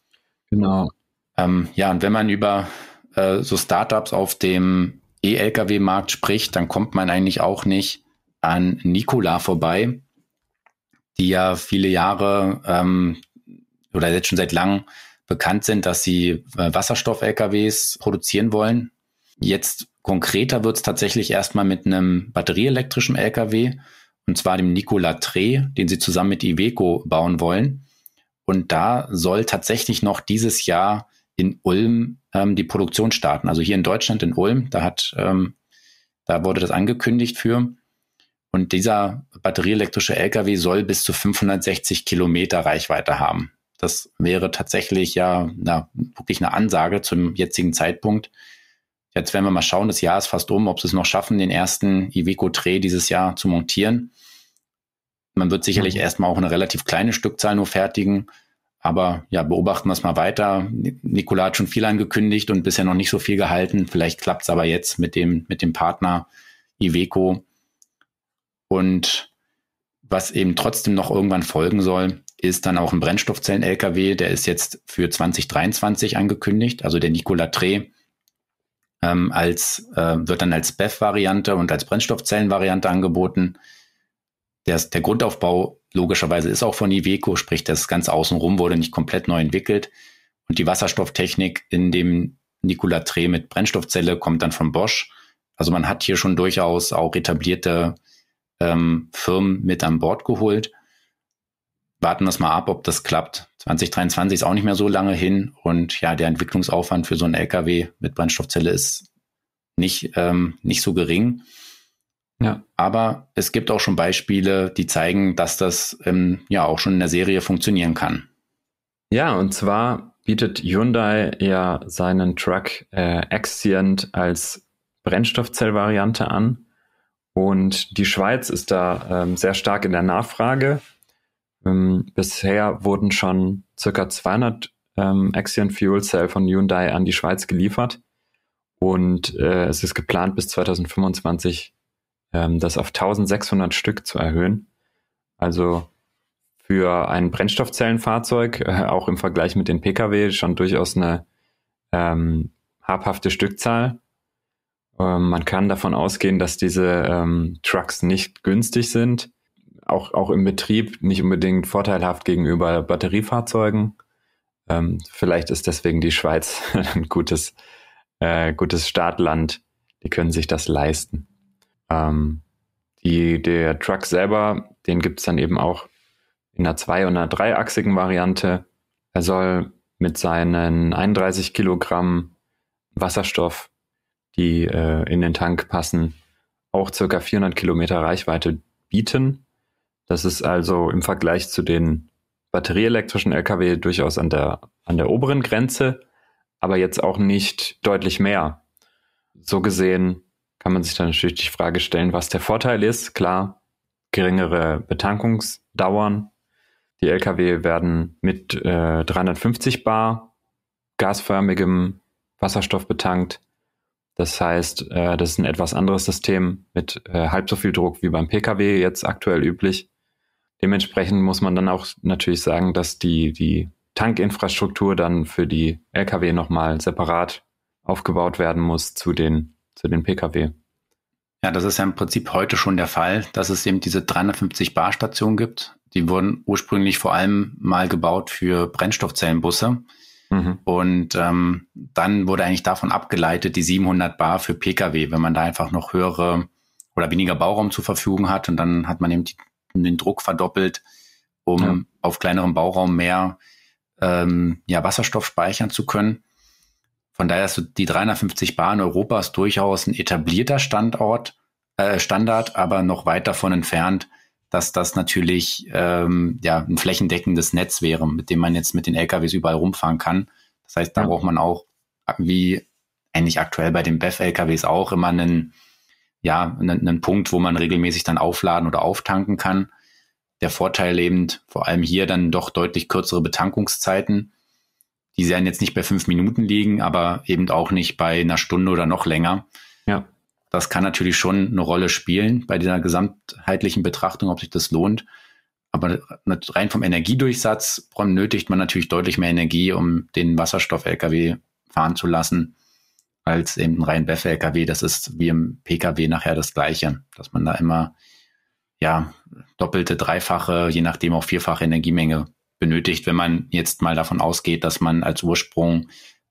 Genau. Ähm, ja, und wenn man über äh, so Startups auf dem E-Lkw-Markt spricht, dann kommt man eigentlich auch nicht an Nikola vorbei, die ja viele Jahre ähm, oder jetzt schon seit langem bekannt sind, dass sie äh, Wasserstoff-LKWs produzieren wollen. Jetzt konkreter wird es tatsächlich erstmal mit einem batterieelektrischen LKW und zwar dem Nikola Tre, den sie zusammen mit Iveco bauen wollen. Und da soll tatsächlich noch dieses Jahr in Ulm ähm, die Produktion starten. Also hier in Deutschland in Ulm, da hat, ähm, da wurde das angekündigt für. Und dieser batterieelektrische LKW soll bis zu 560 Kilometer Reichweite haben. Das wäre tatsächlich ja na, wirklich eine Ansage zum jetzigen Zeitpunkt. Jetzt werden wir mal schauen, das Jahr ist fast um, ob sie es noch schaffen, den ersten Iveco Tre dieses Jahr zu montieren. Man wird sicherlich mhm. erstmal auch eine relativ kleine Stückzahl nur fertigen. Aber ja, beobachten wir es mal weiter. Nikola hat schon viel angekündigt und bisher noch nicht so viel gehalten. Vielleicht klappt es aber jetzt mit dem, mit dem Partner Iveco. Und was eben trotzdem noch irgendwann folgen soll, ist dann auch ein Brennstoffzellen-LKW. Der ist jetzt für 2023 angekündigt. Also der Nikola Tre ähm, als, äh, wird dann als BEF-Variante und als Brennstoffzellen-Variante angeboten. der, der Grundaufbau logischerweise ist auch von Iveco, sprich das ganze Außenrum wurde nicht komplett neu entwickelt. Und die Wasserstofftechnik in dem Nikola Tre mit Brennstoffzelle kommt dann von Bosch. Also man hat hier schon durchaus auch etablierte ähm, Firmen mit an Bord geholt. Warten wir es mal ab, ob das klappt. 2023 ist auch nicht mehr so lange hin und ja, der Entwicklungsaufwand für so einen LKW mit Brennstoffzelle ist nicht, ähm, nicht so gering. Ja. Aber es gibt auch schon Beispiele, die zeigen, dass das ähm, ja auch schon in der Serie funktionieren kann. Ja, und zwar bietet Hyundai ja seinen Truck äh, Accient als Brennstoffzellvariante an. Und die Schweiz ist da ähm, sehr stark in der Nachfrage. Ähm, bisher wurden schon circa 200 ähm, Axion Fuel Cell von Hyundai an die Schweiz geliefert. Und äh, es ist geplant, bis 2025 ähm, das auf 1600 Stück zu erhöhen. Also für ein Brennstoffzellenfahrzeug, äh, auch im Vergleich mit den Pkw, schon durchaus eine ähm, habhafte Stückzahl. Ähm, man kann davon ausgehen, dass diese ähm, Trucks nicht günstig sind, auch, auch im Betrieb nicht unbedingt vorteilhaft gegenüber Batteriefahrzeugen. Ähm, vielleicht ist deswegen die Schweiz ein gutes, äh, gutes Startland. Die können sich das leisten. Ähm, die, der Truck selber, den gibt es dann eben auch in einer zwei- und einer dreiachsigen Variante. Er soll mit seinen 31 Kilogramm Wasserstoff, die äh, in den Tank passen, auch circa 400 Kilometer Reichweite bieten. Das ist also im Vergleich zu den batterieelektrischen Lkw durchaus an der, an der oberen Grenze, aber jetzt auch nicht deutlich mehr. So gesehen kann man sich dann natürlich die Frage stellen, was der Vorteil ist. Klar, geringere Betankungsdauern. Die Lkw werden mit äh, 350 Bar gasförmigem Wasserstoff betankt. Das heißt, äh, das ist ein etwas anderes System mit äh, halb so viel Druck wie beim Pkw jetzt aktuell üblich. Dementsprechend muss man dann auch natürlich sagen, dass die, die Tankinfrastruktur dann für die Lkw nochmal separat aufgebaut werden muss zu den zu den Pkw. Ja, das ist ja im Prinzip heute schon der Fall, dass es eben diese 350 Bar Stationen gibt. Die wurden ursprünglich vor allem mal gebaut für Brennstoffzellenbusse. Mhm. Und ähm, dann wurde eigentlich davon abgeleitet die 700 Bar für Pkw, wenn man da einfach noch höhere oder weniger Bauraum zur Verfügung hat. Und dann hat man eben die, den Druck verdoppelt, um ja. auf kleinerem Bauraum mehr ähm, ja, Wasserstoff speichern zu können. Von daher ist die 350 Bar in Europa ist durchaus ein etablierter Standort, äh, Standard, aber noch weit davon entfernt, dass das natürlich ähm, ja ein flächendeckendes Netz wäre, mit dem man jetzt mit den LKWs überall rumfahren kann. Das heißt, da ja. braucht man auch, wie eigentlich aktuell bei den BEF-LKWs auch, immer einen, ja, einen, Punkt, wo man regelmäßig dann aufladen oder auftanken kann. Der Vorteil eben vor allem hier dann doch deutlich kürzere Betankungszeiten die werden jetzt nicht bei fünf Minuten liegen, aber eben auch nicht bei einer Stunde oder noch länger. Ja. Das kann natürlich schon eine Rolle spielen bei dieser gesamtheitlichen Betrachtung, ob sich das lohnt. Aber rein vom Energiedurchsatz benötigt man natürlich deutlich mehr Energie, um den Wasserstoff-LKW fahren zu lassen, als eben ein rein BEF-LKW. Das ist wie im PKW nachher das Gleiche, dass man da immer ja doppelte, dreifache, je nachdem auch vierfache Energiemenge benötigt, wenn man jetzt mal davon ausgeht, dass man als Ursprung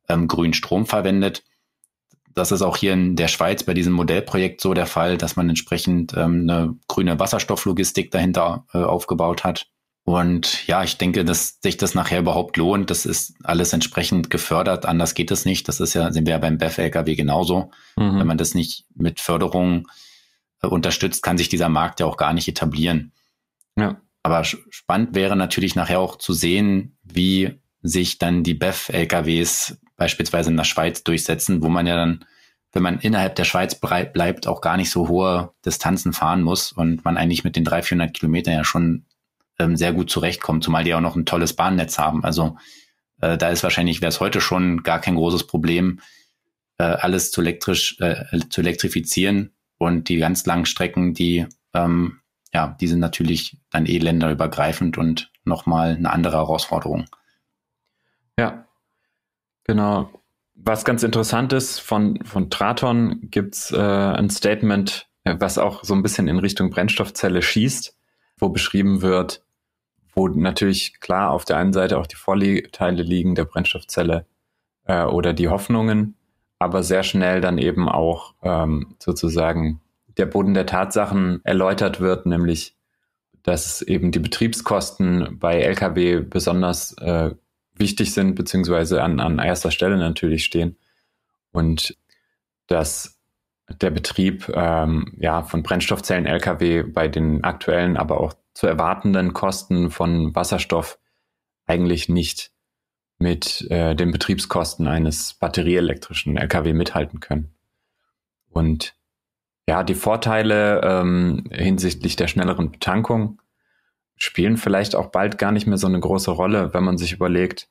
ähm, grünen Strom verwendet. Das ist auch hier in der Schweiz bei diesem Modellprojekt so der Fall, dass man entsprechend ähm, eine grüne Wasserstofflogistik dahinter äh, aufgebaut hat. Und ja, ich denke, dass sich das nachher überhaupt lohnt. Das ist alles entsprechend gefördert. Anders geht es nicht. Das ist ja, sind wir ja beim BEF-LKW genauso. Mhm. Wenn man das nicht mit Förderung äh, unterstützt, kann sich dieser Markt ja auch gar nicht etablieren. Ja. Aber spannend wäre natürlich nachher auch zu sehen, wie sich dann die BEF-LKWs beispielsweise in der Schweiz durchsetzen, wo man ja dann, wenn man innerhalb der Schweiz bleibt, auch gar nicht so hohe Distanzen fahren muss und man eigentlich mit den 300, 400 Kilometern ja schon ähm, sehr gut zurechtkommt, zumal die auch noch ein tolles Bahnnetz haben. Also äh, da ist wahrscheinlich, wäre es heute schon gar kein großes Problem, äh, alles zu elektrisch, äh, zu elektrifizieren und die ganz langen Strecken, die ähm, ja, die sind natürlich dann eh länderübergreifend und nochmal eine andere Herausforderung. Ja, genau. Was ganz interessant ist, von, von Traton gibt's äh, ein Statement, was auch so ein bisschen in Richtung Brennstoffzelle schießt. wo beschrieben wird, wo natürlich klar auf der einen Seite auch die Vorteile liegen der Brennstoffzelle äh, oder die Hoffnungen, aber sehr schnell dann eben auch ähm, sozusagen der Boden der Tatsachen erläutert wird, nämlich dass eben die Betriebskosten bei Lkw besonders äh, wichtig sind, beziehungsweise an, an erster Stelle natürlich stehen. Und dass der Betrieb ähm, ja, von Brennstoffzellen Lkw bei den aktuellen, aber auch zu erwartenden Kosten von Wasserstoff eigentlich nicht mit äh, den Betriebskosten eines batterieelektrischen Lkw mithalten können. Und ja, die Vorteile ähm, hinsichtlich der schnelleren Betankung spielen vielleicht auch bald gar nicht mehr so eine große Rolle, wenn man sich überlegt,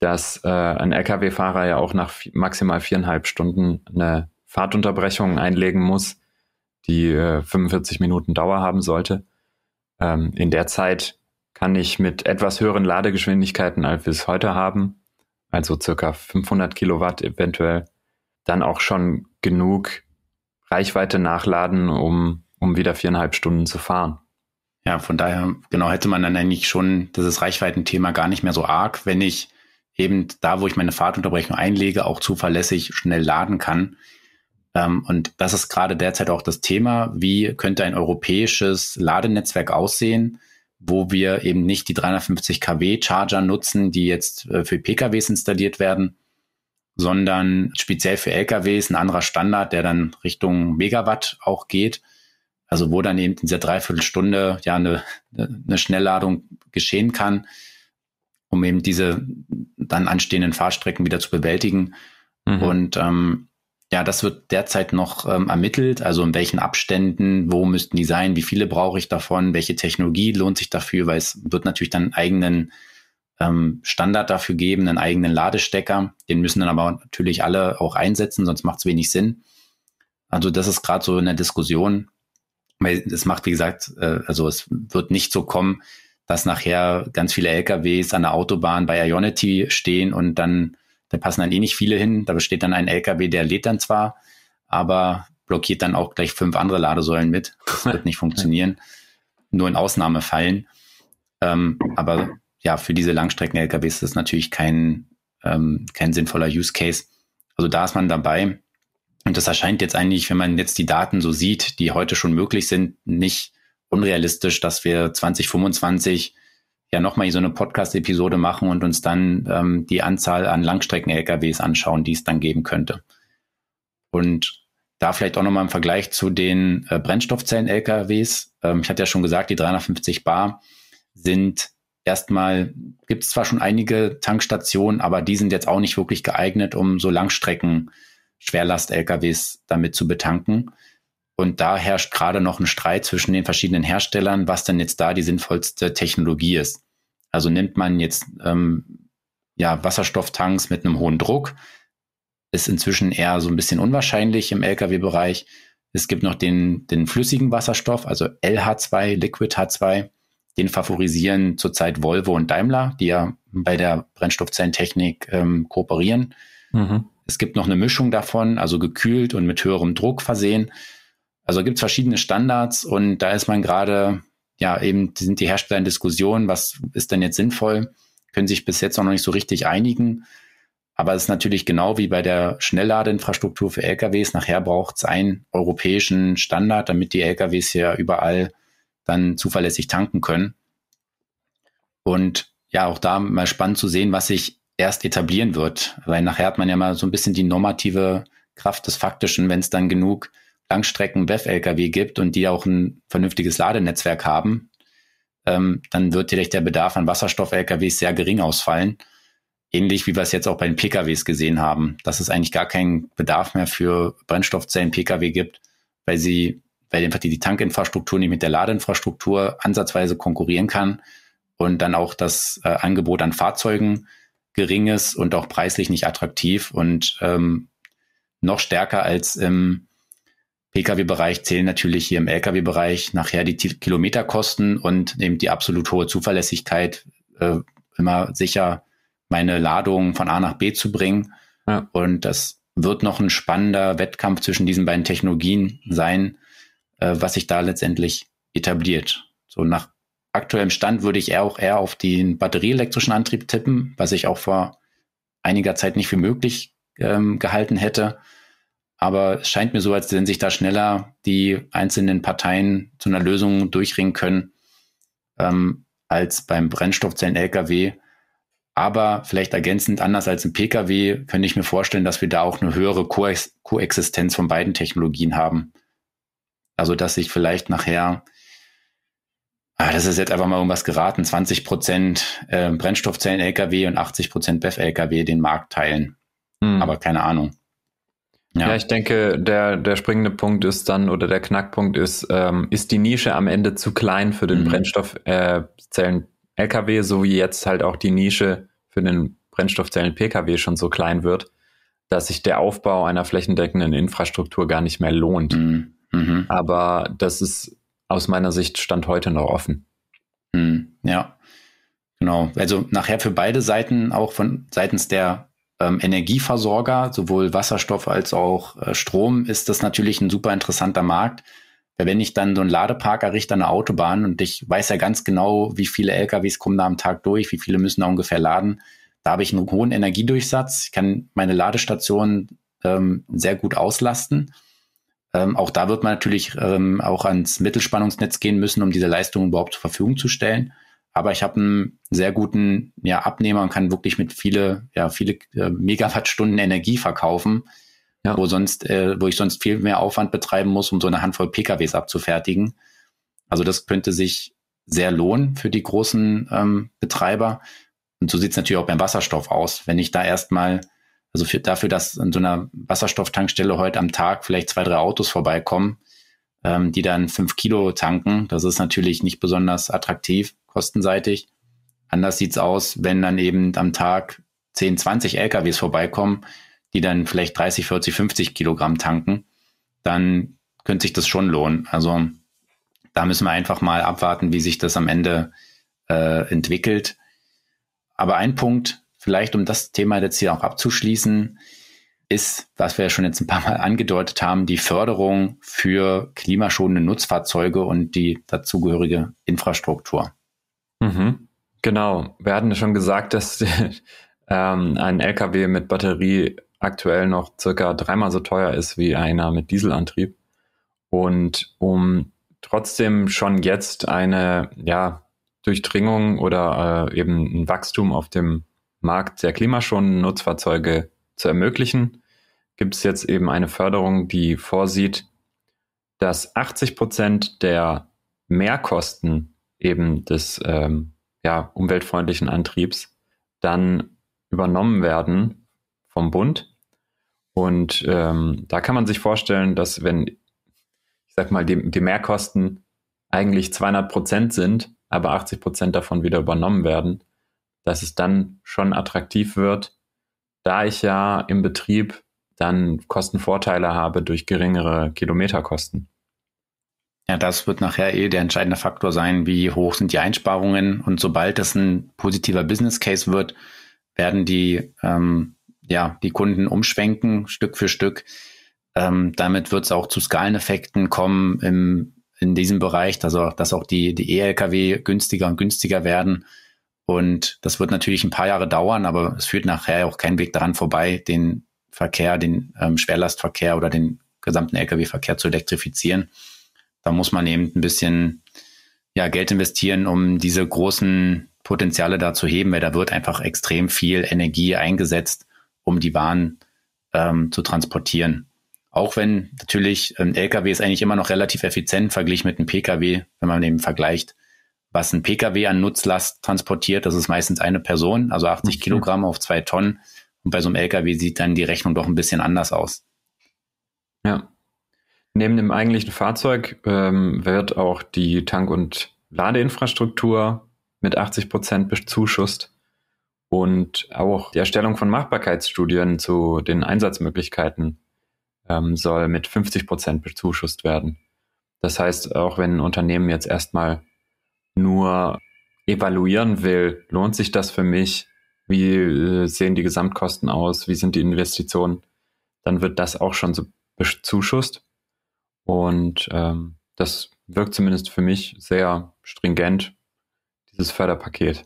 dass äh, ein Lkw-Fahrer ja auch nach maximal viereinhalb Stunden eine Fahrtunterbrechung einlegen muss, die äh, 45 Minuten Dauer haben sollte. Ähm, in der Zeit kann ich mit etwas höheren Ladegeschwindigkeiten, als wir es heute haben, also circa 500 Kilowatt eventuell, dann auch schon genug Reichweite nachladen, um, um wieder viereinhalb Stunden zu fahren. Ja, von daher, genau, hätte man dann eigentlich schon dieses Reichweitenthema gar nicht mehr so arg, wenn ich eben da, wo ich meine Fahrtunterbrechung einlege, auch zuverlässig schnell laden kann. Ähm, und das ist gerade derzeit auch das Thema. Wie könnte ein europäisches Ladenetzwerk aussehen, wo wir eben nicht die 350 kW Charger nutzen, die jetzt äh, für PKWs installiert werden, sondern speziell für LKWs ein anderer Standard, der dann Richtung Megawatt auch geht. Also wo dann eben in dieser Dreiviertelstunde ja eine, eine Schnellladung geschehen kann, um eben diese dann anstehenden Fahrstrecken wieder zu bewältigen. Mhm. Und ähm, ja, das wird derzeit noch ähm, ermittelt. Also in welchen Abständen, wo müssten die sein, wie viele brauche ich davon, welche Technologie lohnt sich dafür, weil es wird natürlich dann einen eigenen ähm, Standard dafür geben, einen eigenen Ladestecker. Den müssen dann aber natürlich alle auch einsetzen, sonst macht es wenig Sinn. Also das ist gerade so in der Diskussion. Weil es macht, wie gesagt, äh, also es wird nicht so kommen, dass nachher ganz viele LKWs an der Autobahn bei Ionity stehen und dann, da passen dann eh nicht viele hin. Da besteht dann ein LKW, der lädt dann zwar, aber blockiert dann auch gleich fünf andere Ladesäulen mit. Das wird nicht funktionieren. Nur in Ausnahmefällen. Ähm, aber ja, für diese Langstrecken-LKWs ist das natürlich kein, ähm, kein sinnvoller Use Case. Also da ist man dabei. Und das erscheint jetzt eigentlich, wenn man jetzt die Daten so sieht, die heute schon möglich sind, nicht unrealistisch, dass wir 2025 ja nochmal so eine Podcast-Episode machen und uns dann ähm, die Anzahl an Langstrecken-LKWs anschauen, die es dann geben könnte. Und da vielleicht auch nochmal im Vergleich zu den äh, Brennstoffzellen-LKWs. Ähm, ich hatte ja schon gesagt, die 350 Bar sind erstmal, gibt es zwar schon einige Tankstationen, aber die sind jetzt auch nicht wirklich geeignet, um so Langstrecken Schwerlast-LKWs damit zu betanken. Und da herrscht gerade noch ein Streit zwischen den verschiedenen Herstellern, was denn jetzt da die sinnvollste Technologie ist. Also nimmt man jetzt ähm, ja, Wasserstofftanks mit einem hohen Druck, ist inzwischen eher so ein bisschen unwahrscheinlich im Lkw-Bereich. Es gibt noch den, den flüssigen Wasserstoff, also LH2, Liquid H2. Den favorisieren zurzeit Volvo und Daimler, die ja bei der Brennstoffzellentechnik ähm, kooperieren. Mhm. Es gibt noch eine Mischung davon, also gekühlt und mit höherem Druck versehen. Also gibt es verschiedene Standards und da ist man gerade, ja, eben sind die Hersteller in Diskussion, was ist denn jetzt sinnvoll, können sich bis jetzt auch noch nicht so richtig einigen. Aber es ist natürlich genau wie bei der Schnellladeinfrastruktur für LKWs. Nachher braucht es einen europäischen Standard, damit die LKWs ja überall dann zuverlässig tanken können. Und ja, auch da mal spannend zu sehen, was sich erst etablieren wird. Weil nachher hat man ja mal so ein bisschen die normative Kraft des Faktischen, wenn es dann genug Langstrecken WEF-Lkw gibt und die auch ein vernünftiges Ladenetzwerk haben, ähm, dann wird vielleicht der Bedarf an Wasserstoff-Lkws sehr gering ausfallen. Ähnlich wie wir es jetzt auch bei den PKWs gesehen haben, dass es eigentlich gar keinen Bedarf mehr für Brennstoffzellen-Pkw gibt, weil sie, weil einfach die, die Tankinfrastruktur nicht mit der Ladeinfrastruktur ansatzweise konkurrieren kann und dann auch das äh, Angebot an Fahrzeugen gering ist und auch preislich nicht attraktiv und ähm, noch stärker als im Pkw-Bereich zählen natürlich hier im Lkw-Bereich nachher die Kilometerkosten und eben die absolut hohe Zuverlässigkeit, äh, immer sicher meine Ladung von A nach B zu bringen. Ja. Und das wird noch ein spannender Wettkampf zwischen diesen beiden Technologien sein, äh, was sich da letztendlich etabliert. So nach aktuellem Stand würde ich eher auch eher auf den batterieelektrischen Antrieb tippen, was ich auch vor einiger Zeit nicht für möglich ähm, gehalten hätte. Aber es scheint mir so, als wenn sich da schneller die einzelnen Parteien zu einer Lösung durchringen können, ähm, als beim Brennstoffzellen-Lkw. Aber vielleicht ergänzend anders als im Pkw könnte ich mir vorstellen, dass wir da auch eine höhere Koex Koexistenz von beiden Technologien haben. Also dass sich vielleicht nachher, ah, das ist jetzt einfach mal irgendwas geraten, 20 Prozent äh, Brennstoffzellen-Lkw und 80 Prozent BEF-Lkw den Markt teilen. Hm. Aber keine Ahnung. Ja. ja. ich denke, der, der springende Punkt ist dann, oder der Knackpunkt ist, ähm, ist die Nische am Ende zu klein für den mhm. Brennstoffzellen LKW, so wie jetzt halt auch die Nische für den Brennstoffzellen PKW schon so klein wird, dass sich der Aufbau einer flächendeckenden Infrastruktur gar nicht mehr lohnt. Mhm. Mhm. Aber das ist aus meiner Sicht Stand heute noch offen. Mhm. Ja, genau. Also nachher für beide Seiten, auch von seitens der ähm, Energieversorger, sowohl Wasserstoff als auch äh, Strom, ist das natürlich ein super interessanter Markt. Wenn ich dann so einen Ladepark errichte an der Autobahn und ich weiß ja ganz genau, wie viele LKWs kommen da am Tag durch, wie viele müssen da ungefähr laden, da habe ich einen hohen Energiedurchsatz. Ich kann meine Ladestation ähm, sehr gut auslasten. Ähm, auch da wird man natürlich ähm, auch ans Mittelspannungsnetz gehen müssen, um diese Leistung überhaupt zur Verfügung zu stellen. Aber ich habe einen sehr guten ja, Abnehmer und kann wirklich mit viele, ja, viele äh, Megawattstunden Energie verkaufen, ja. wo sonst, äh, wo ich sonst viel mehr Aufwand betreiben muss, um so eine Handvoll PKWs abzufertigen. Also das könnte sich sehr lohnen für die großen ähm, Betreiber. Und so sieht es natürlich auch beim Wasserstoff aus. Wenn ich da erstmal, also für, dafür, dass an so einer Wasserstofftankstelle heute am Tag vielleicht zwei, drei Autos vorbeikommen, ähm, die dann fünf Kilo tanken, das ist natürlich nicht besonders attraktiv kostenseitig. Anders sieht's aus, wenn dann eben am Tag 10, 20 LKWs vorbeikommen, die dann vielleicht 30, 40, 50 Kilogramm tanken, dann könnte sich das schon lohnen. Also da müssen wir einfach mal abwarten, wie sich das am Ende äh, entwickelt. Aber ein Punkt, vielleicht um das Thema jetzt hier auch abzuschließen, ist, was wir ja schon jetzt ein paar Mal angedeutet haben, die Förderung für klimaschonende Nutzfahrzeuge und die dazugehörige Infrastruktur. Mhm. Genau. Wir hatten schon gesagt, dass ähm, ein LKW mit Batterie aktuell noch circa dreimal so teuer ist wie einer mit Dieselantrieb. Und um trotzdem schon jetzt eine ja, Durchdringung oder äh, eben ein Wachstum auf dem Markt der klimaschonenden Nutzfahrzeuge zu ermöglichen, gibt es jetzt eben eine Förderung, die vorsieht, dass 80 Prozent der Mehrkosten eben des ähm, ja, umweltfreundlichen Antriebs dann übernommen werden vom Bund. Und ähm, da kann man sich vorstellen, dass wenn, ich sag mal, die, die Mehrkosten eigentlich 200 Prozent sind, aber 80 Prozent davon wieder übernommen werden, dass es dann schon attraktiv wird, da ich ja im Betrieb dann Kostenvorteile habe durch geringere Kilometerkosten. Ja, das wird nachher eh der entscheidende Faktor sein, wie hoch sind die Einsparungen. Und sobald das ein positiver Business Case wird, werden die, ähm, ja, die Kunden umschwenken, Stück für Stück. Ähm, damit wird es auch zu Skaleneffekten kommen im, in diesem Bereich, also dass auch die, die E-Lkw günstiger und günstiger werden. Und das wird natürlich ein paar Jahre dauern, aber es führt nachher auch kein Weg daran vorbei, den Verkehr, den ähm, Schwerlastverkehr oder den gesamten Lkw-Verkehr zu elektrifizieren. Da muss man eben ein bisschen ja, Geld investieren, um diese großen Potenziale da zu heben, weil da wird einfach extrem viel Energie eingesetzt, um die Waren ähm, zu transportieren. Auch wenn natürlich ein LKW ist eigentlich immer noch relativ effizient verglichen mit einem PKW, wenn man eben vergleicht, was ein PKW an Nutzlast transportiert. Das ist meistens eine Person, also 80 mhm. Kilogramm auf zwei Tonnen. Und bei so einem LKW sieht dann die Rechnung doch ein bisschen anders aus. Ja. Neben dem eigentlichen Fahrzeug ähm, wird auch die Tank- und Ladeinfrastruktur mit 80 Prozent bezuschusst und auch die Erstellung von Machbarkeitsstudien zu den Einsatzmöglichkeiten ähm, soll mit 50 Prozent bezuschusst werden. Das heißt, auch wenn ein Unternehmen jetzt erstmal nur evaluieren will, lohnt sich das für mich? Wie äh, sehen die Gesamtkosten aus? Wie sind die Investitionen? Dann wird das auch schon so bezuschusst. Und ähm, das wirkt zumindest für mich sehr stringent. dieses Förderpaket.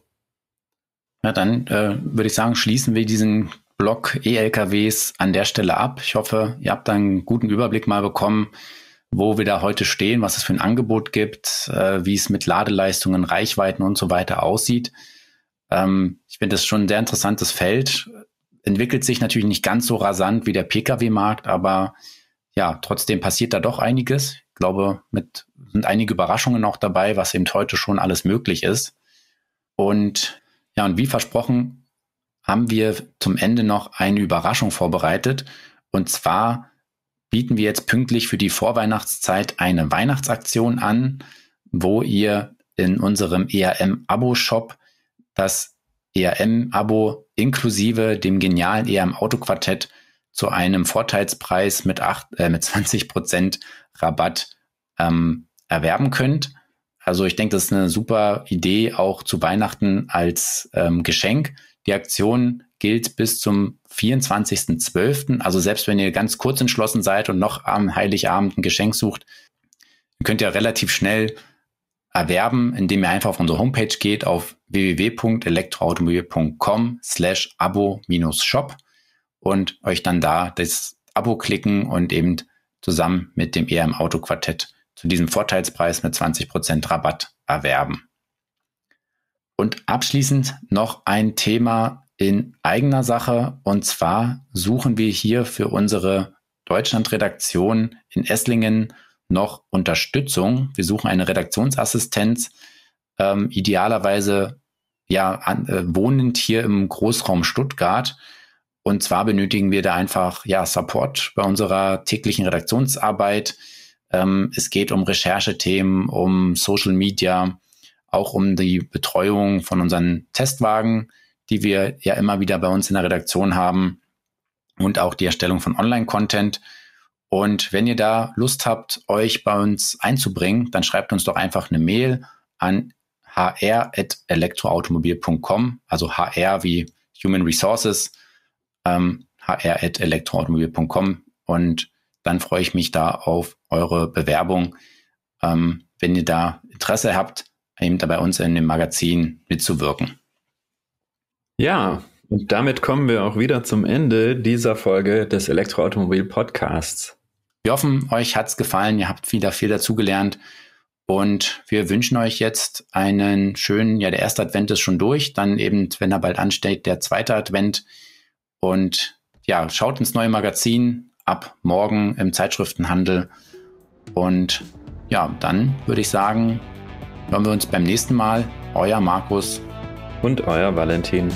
Ja, dann äh, würde ich sagen, schließen wir diesen Block E-LKWs an der Stelle ab. Ich hoffe, ihr habt einen guten Überblick mal bekommen, wo wir da heute stehen, was es für ein Angebot gibt, äh, wie es mit Ladeleistungen, Reichweiten und so weiter aussieht. Ähm, ich finde das schon ein sehr interessantes Feld. Entwickelt sich natürlich nicht ganz so rasant wie der Pkw-Markt, aber ja, trotzdem passiert da doch einiges. Ich glaube, mit sind einige Überraschungen auch dabei, was eben heute schon alles möglich ist. Und ja, und wie versprochen, haben wir zum Ende noch eine Überraschung vorbereitet. Und zwar bieten wir jetzt pünktlich für die Vorweihnachtszeit eine Weihnachtsaktion an, wo ihr in unserem ERM-Abo-Shop das ERM-Abo inklusive dem genialen ERM-Autoquartett zu einem Vorteilspreis mit, acht, äh, mit 20 Prozent Rabatt ähm, erwerben könnt. Also ich denke, das ist eine super Idee auch zu Weihnachten als ähm, Geschenk. Die Aktion gilt bis zum 24.12. Also selbst wenn ihr ganz kurz entschlossen seid und noch am Heiligabend ein Geschenk sucht, könnt ihr relativ schnell erwerben, indem ihr einfach auf unsere Homepage geht auf www.elektroautomobil.com slash abo-shop und euch dann da das Abo klicken und eben zusammen mit dem ERM Auto Quartett zu diesem Vorteilspreis mit 20% Rabatt erwerben. Und abschließend noch ein Thema in eigener Sache. Und zwar suchen wir hier für unsere Deutschland-Redaktion in Esslingen noch Unterstützung. Wir suchen eine Redaktionsassistenz, ähm, idealerweise ja an, äh, wohnend hier im Großraum Stuttgart. Und zwar benötigen wir da einfach ja Support bei unserer täglichen Redaktionsarbeit. Ähm, es geht um Recherchethemen, um Social Media, auch um die Betreuung von unseren Testwagen, die wir ja immer wieder bei uns in der Redaktion haben und auch die Erstellung von Online-Content. Und wenn ihr da Lust habt, euch bei uns einzubringen, dann schreibt uns doch einfach eine Mail an hr.elektroautomobil.com, also HR wie Human Resources, ähm, hr.elektroautomobil.com und dann freue ich mich da auf eure Bewerbung. Ähm, wenn ihr da Interesse habt, eben da bei uns in dem Magazin mitzuwirken. Ja, und damit kommen wir auch wieder zum Ende dieser Folge des Elektroautomobil Podcasts. Wir hoffen, euch hat's gefallen, ihr habt wieder viel dazugelernt und wir wünschen euch jetzt einen schönen, ja, der erste Advent ist schon durch, dann eben, wenn er bald ansteht, der zweite Advent und ja, schaut ins neue Magazin ab morgen im Zeitschriftenhandel und ja, dann würde ich sagen, hören wir uns beim nächsten Mal. Euer Markus und euer Valentin.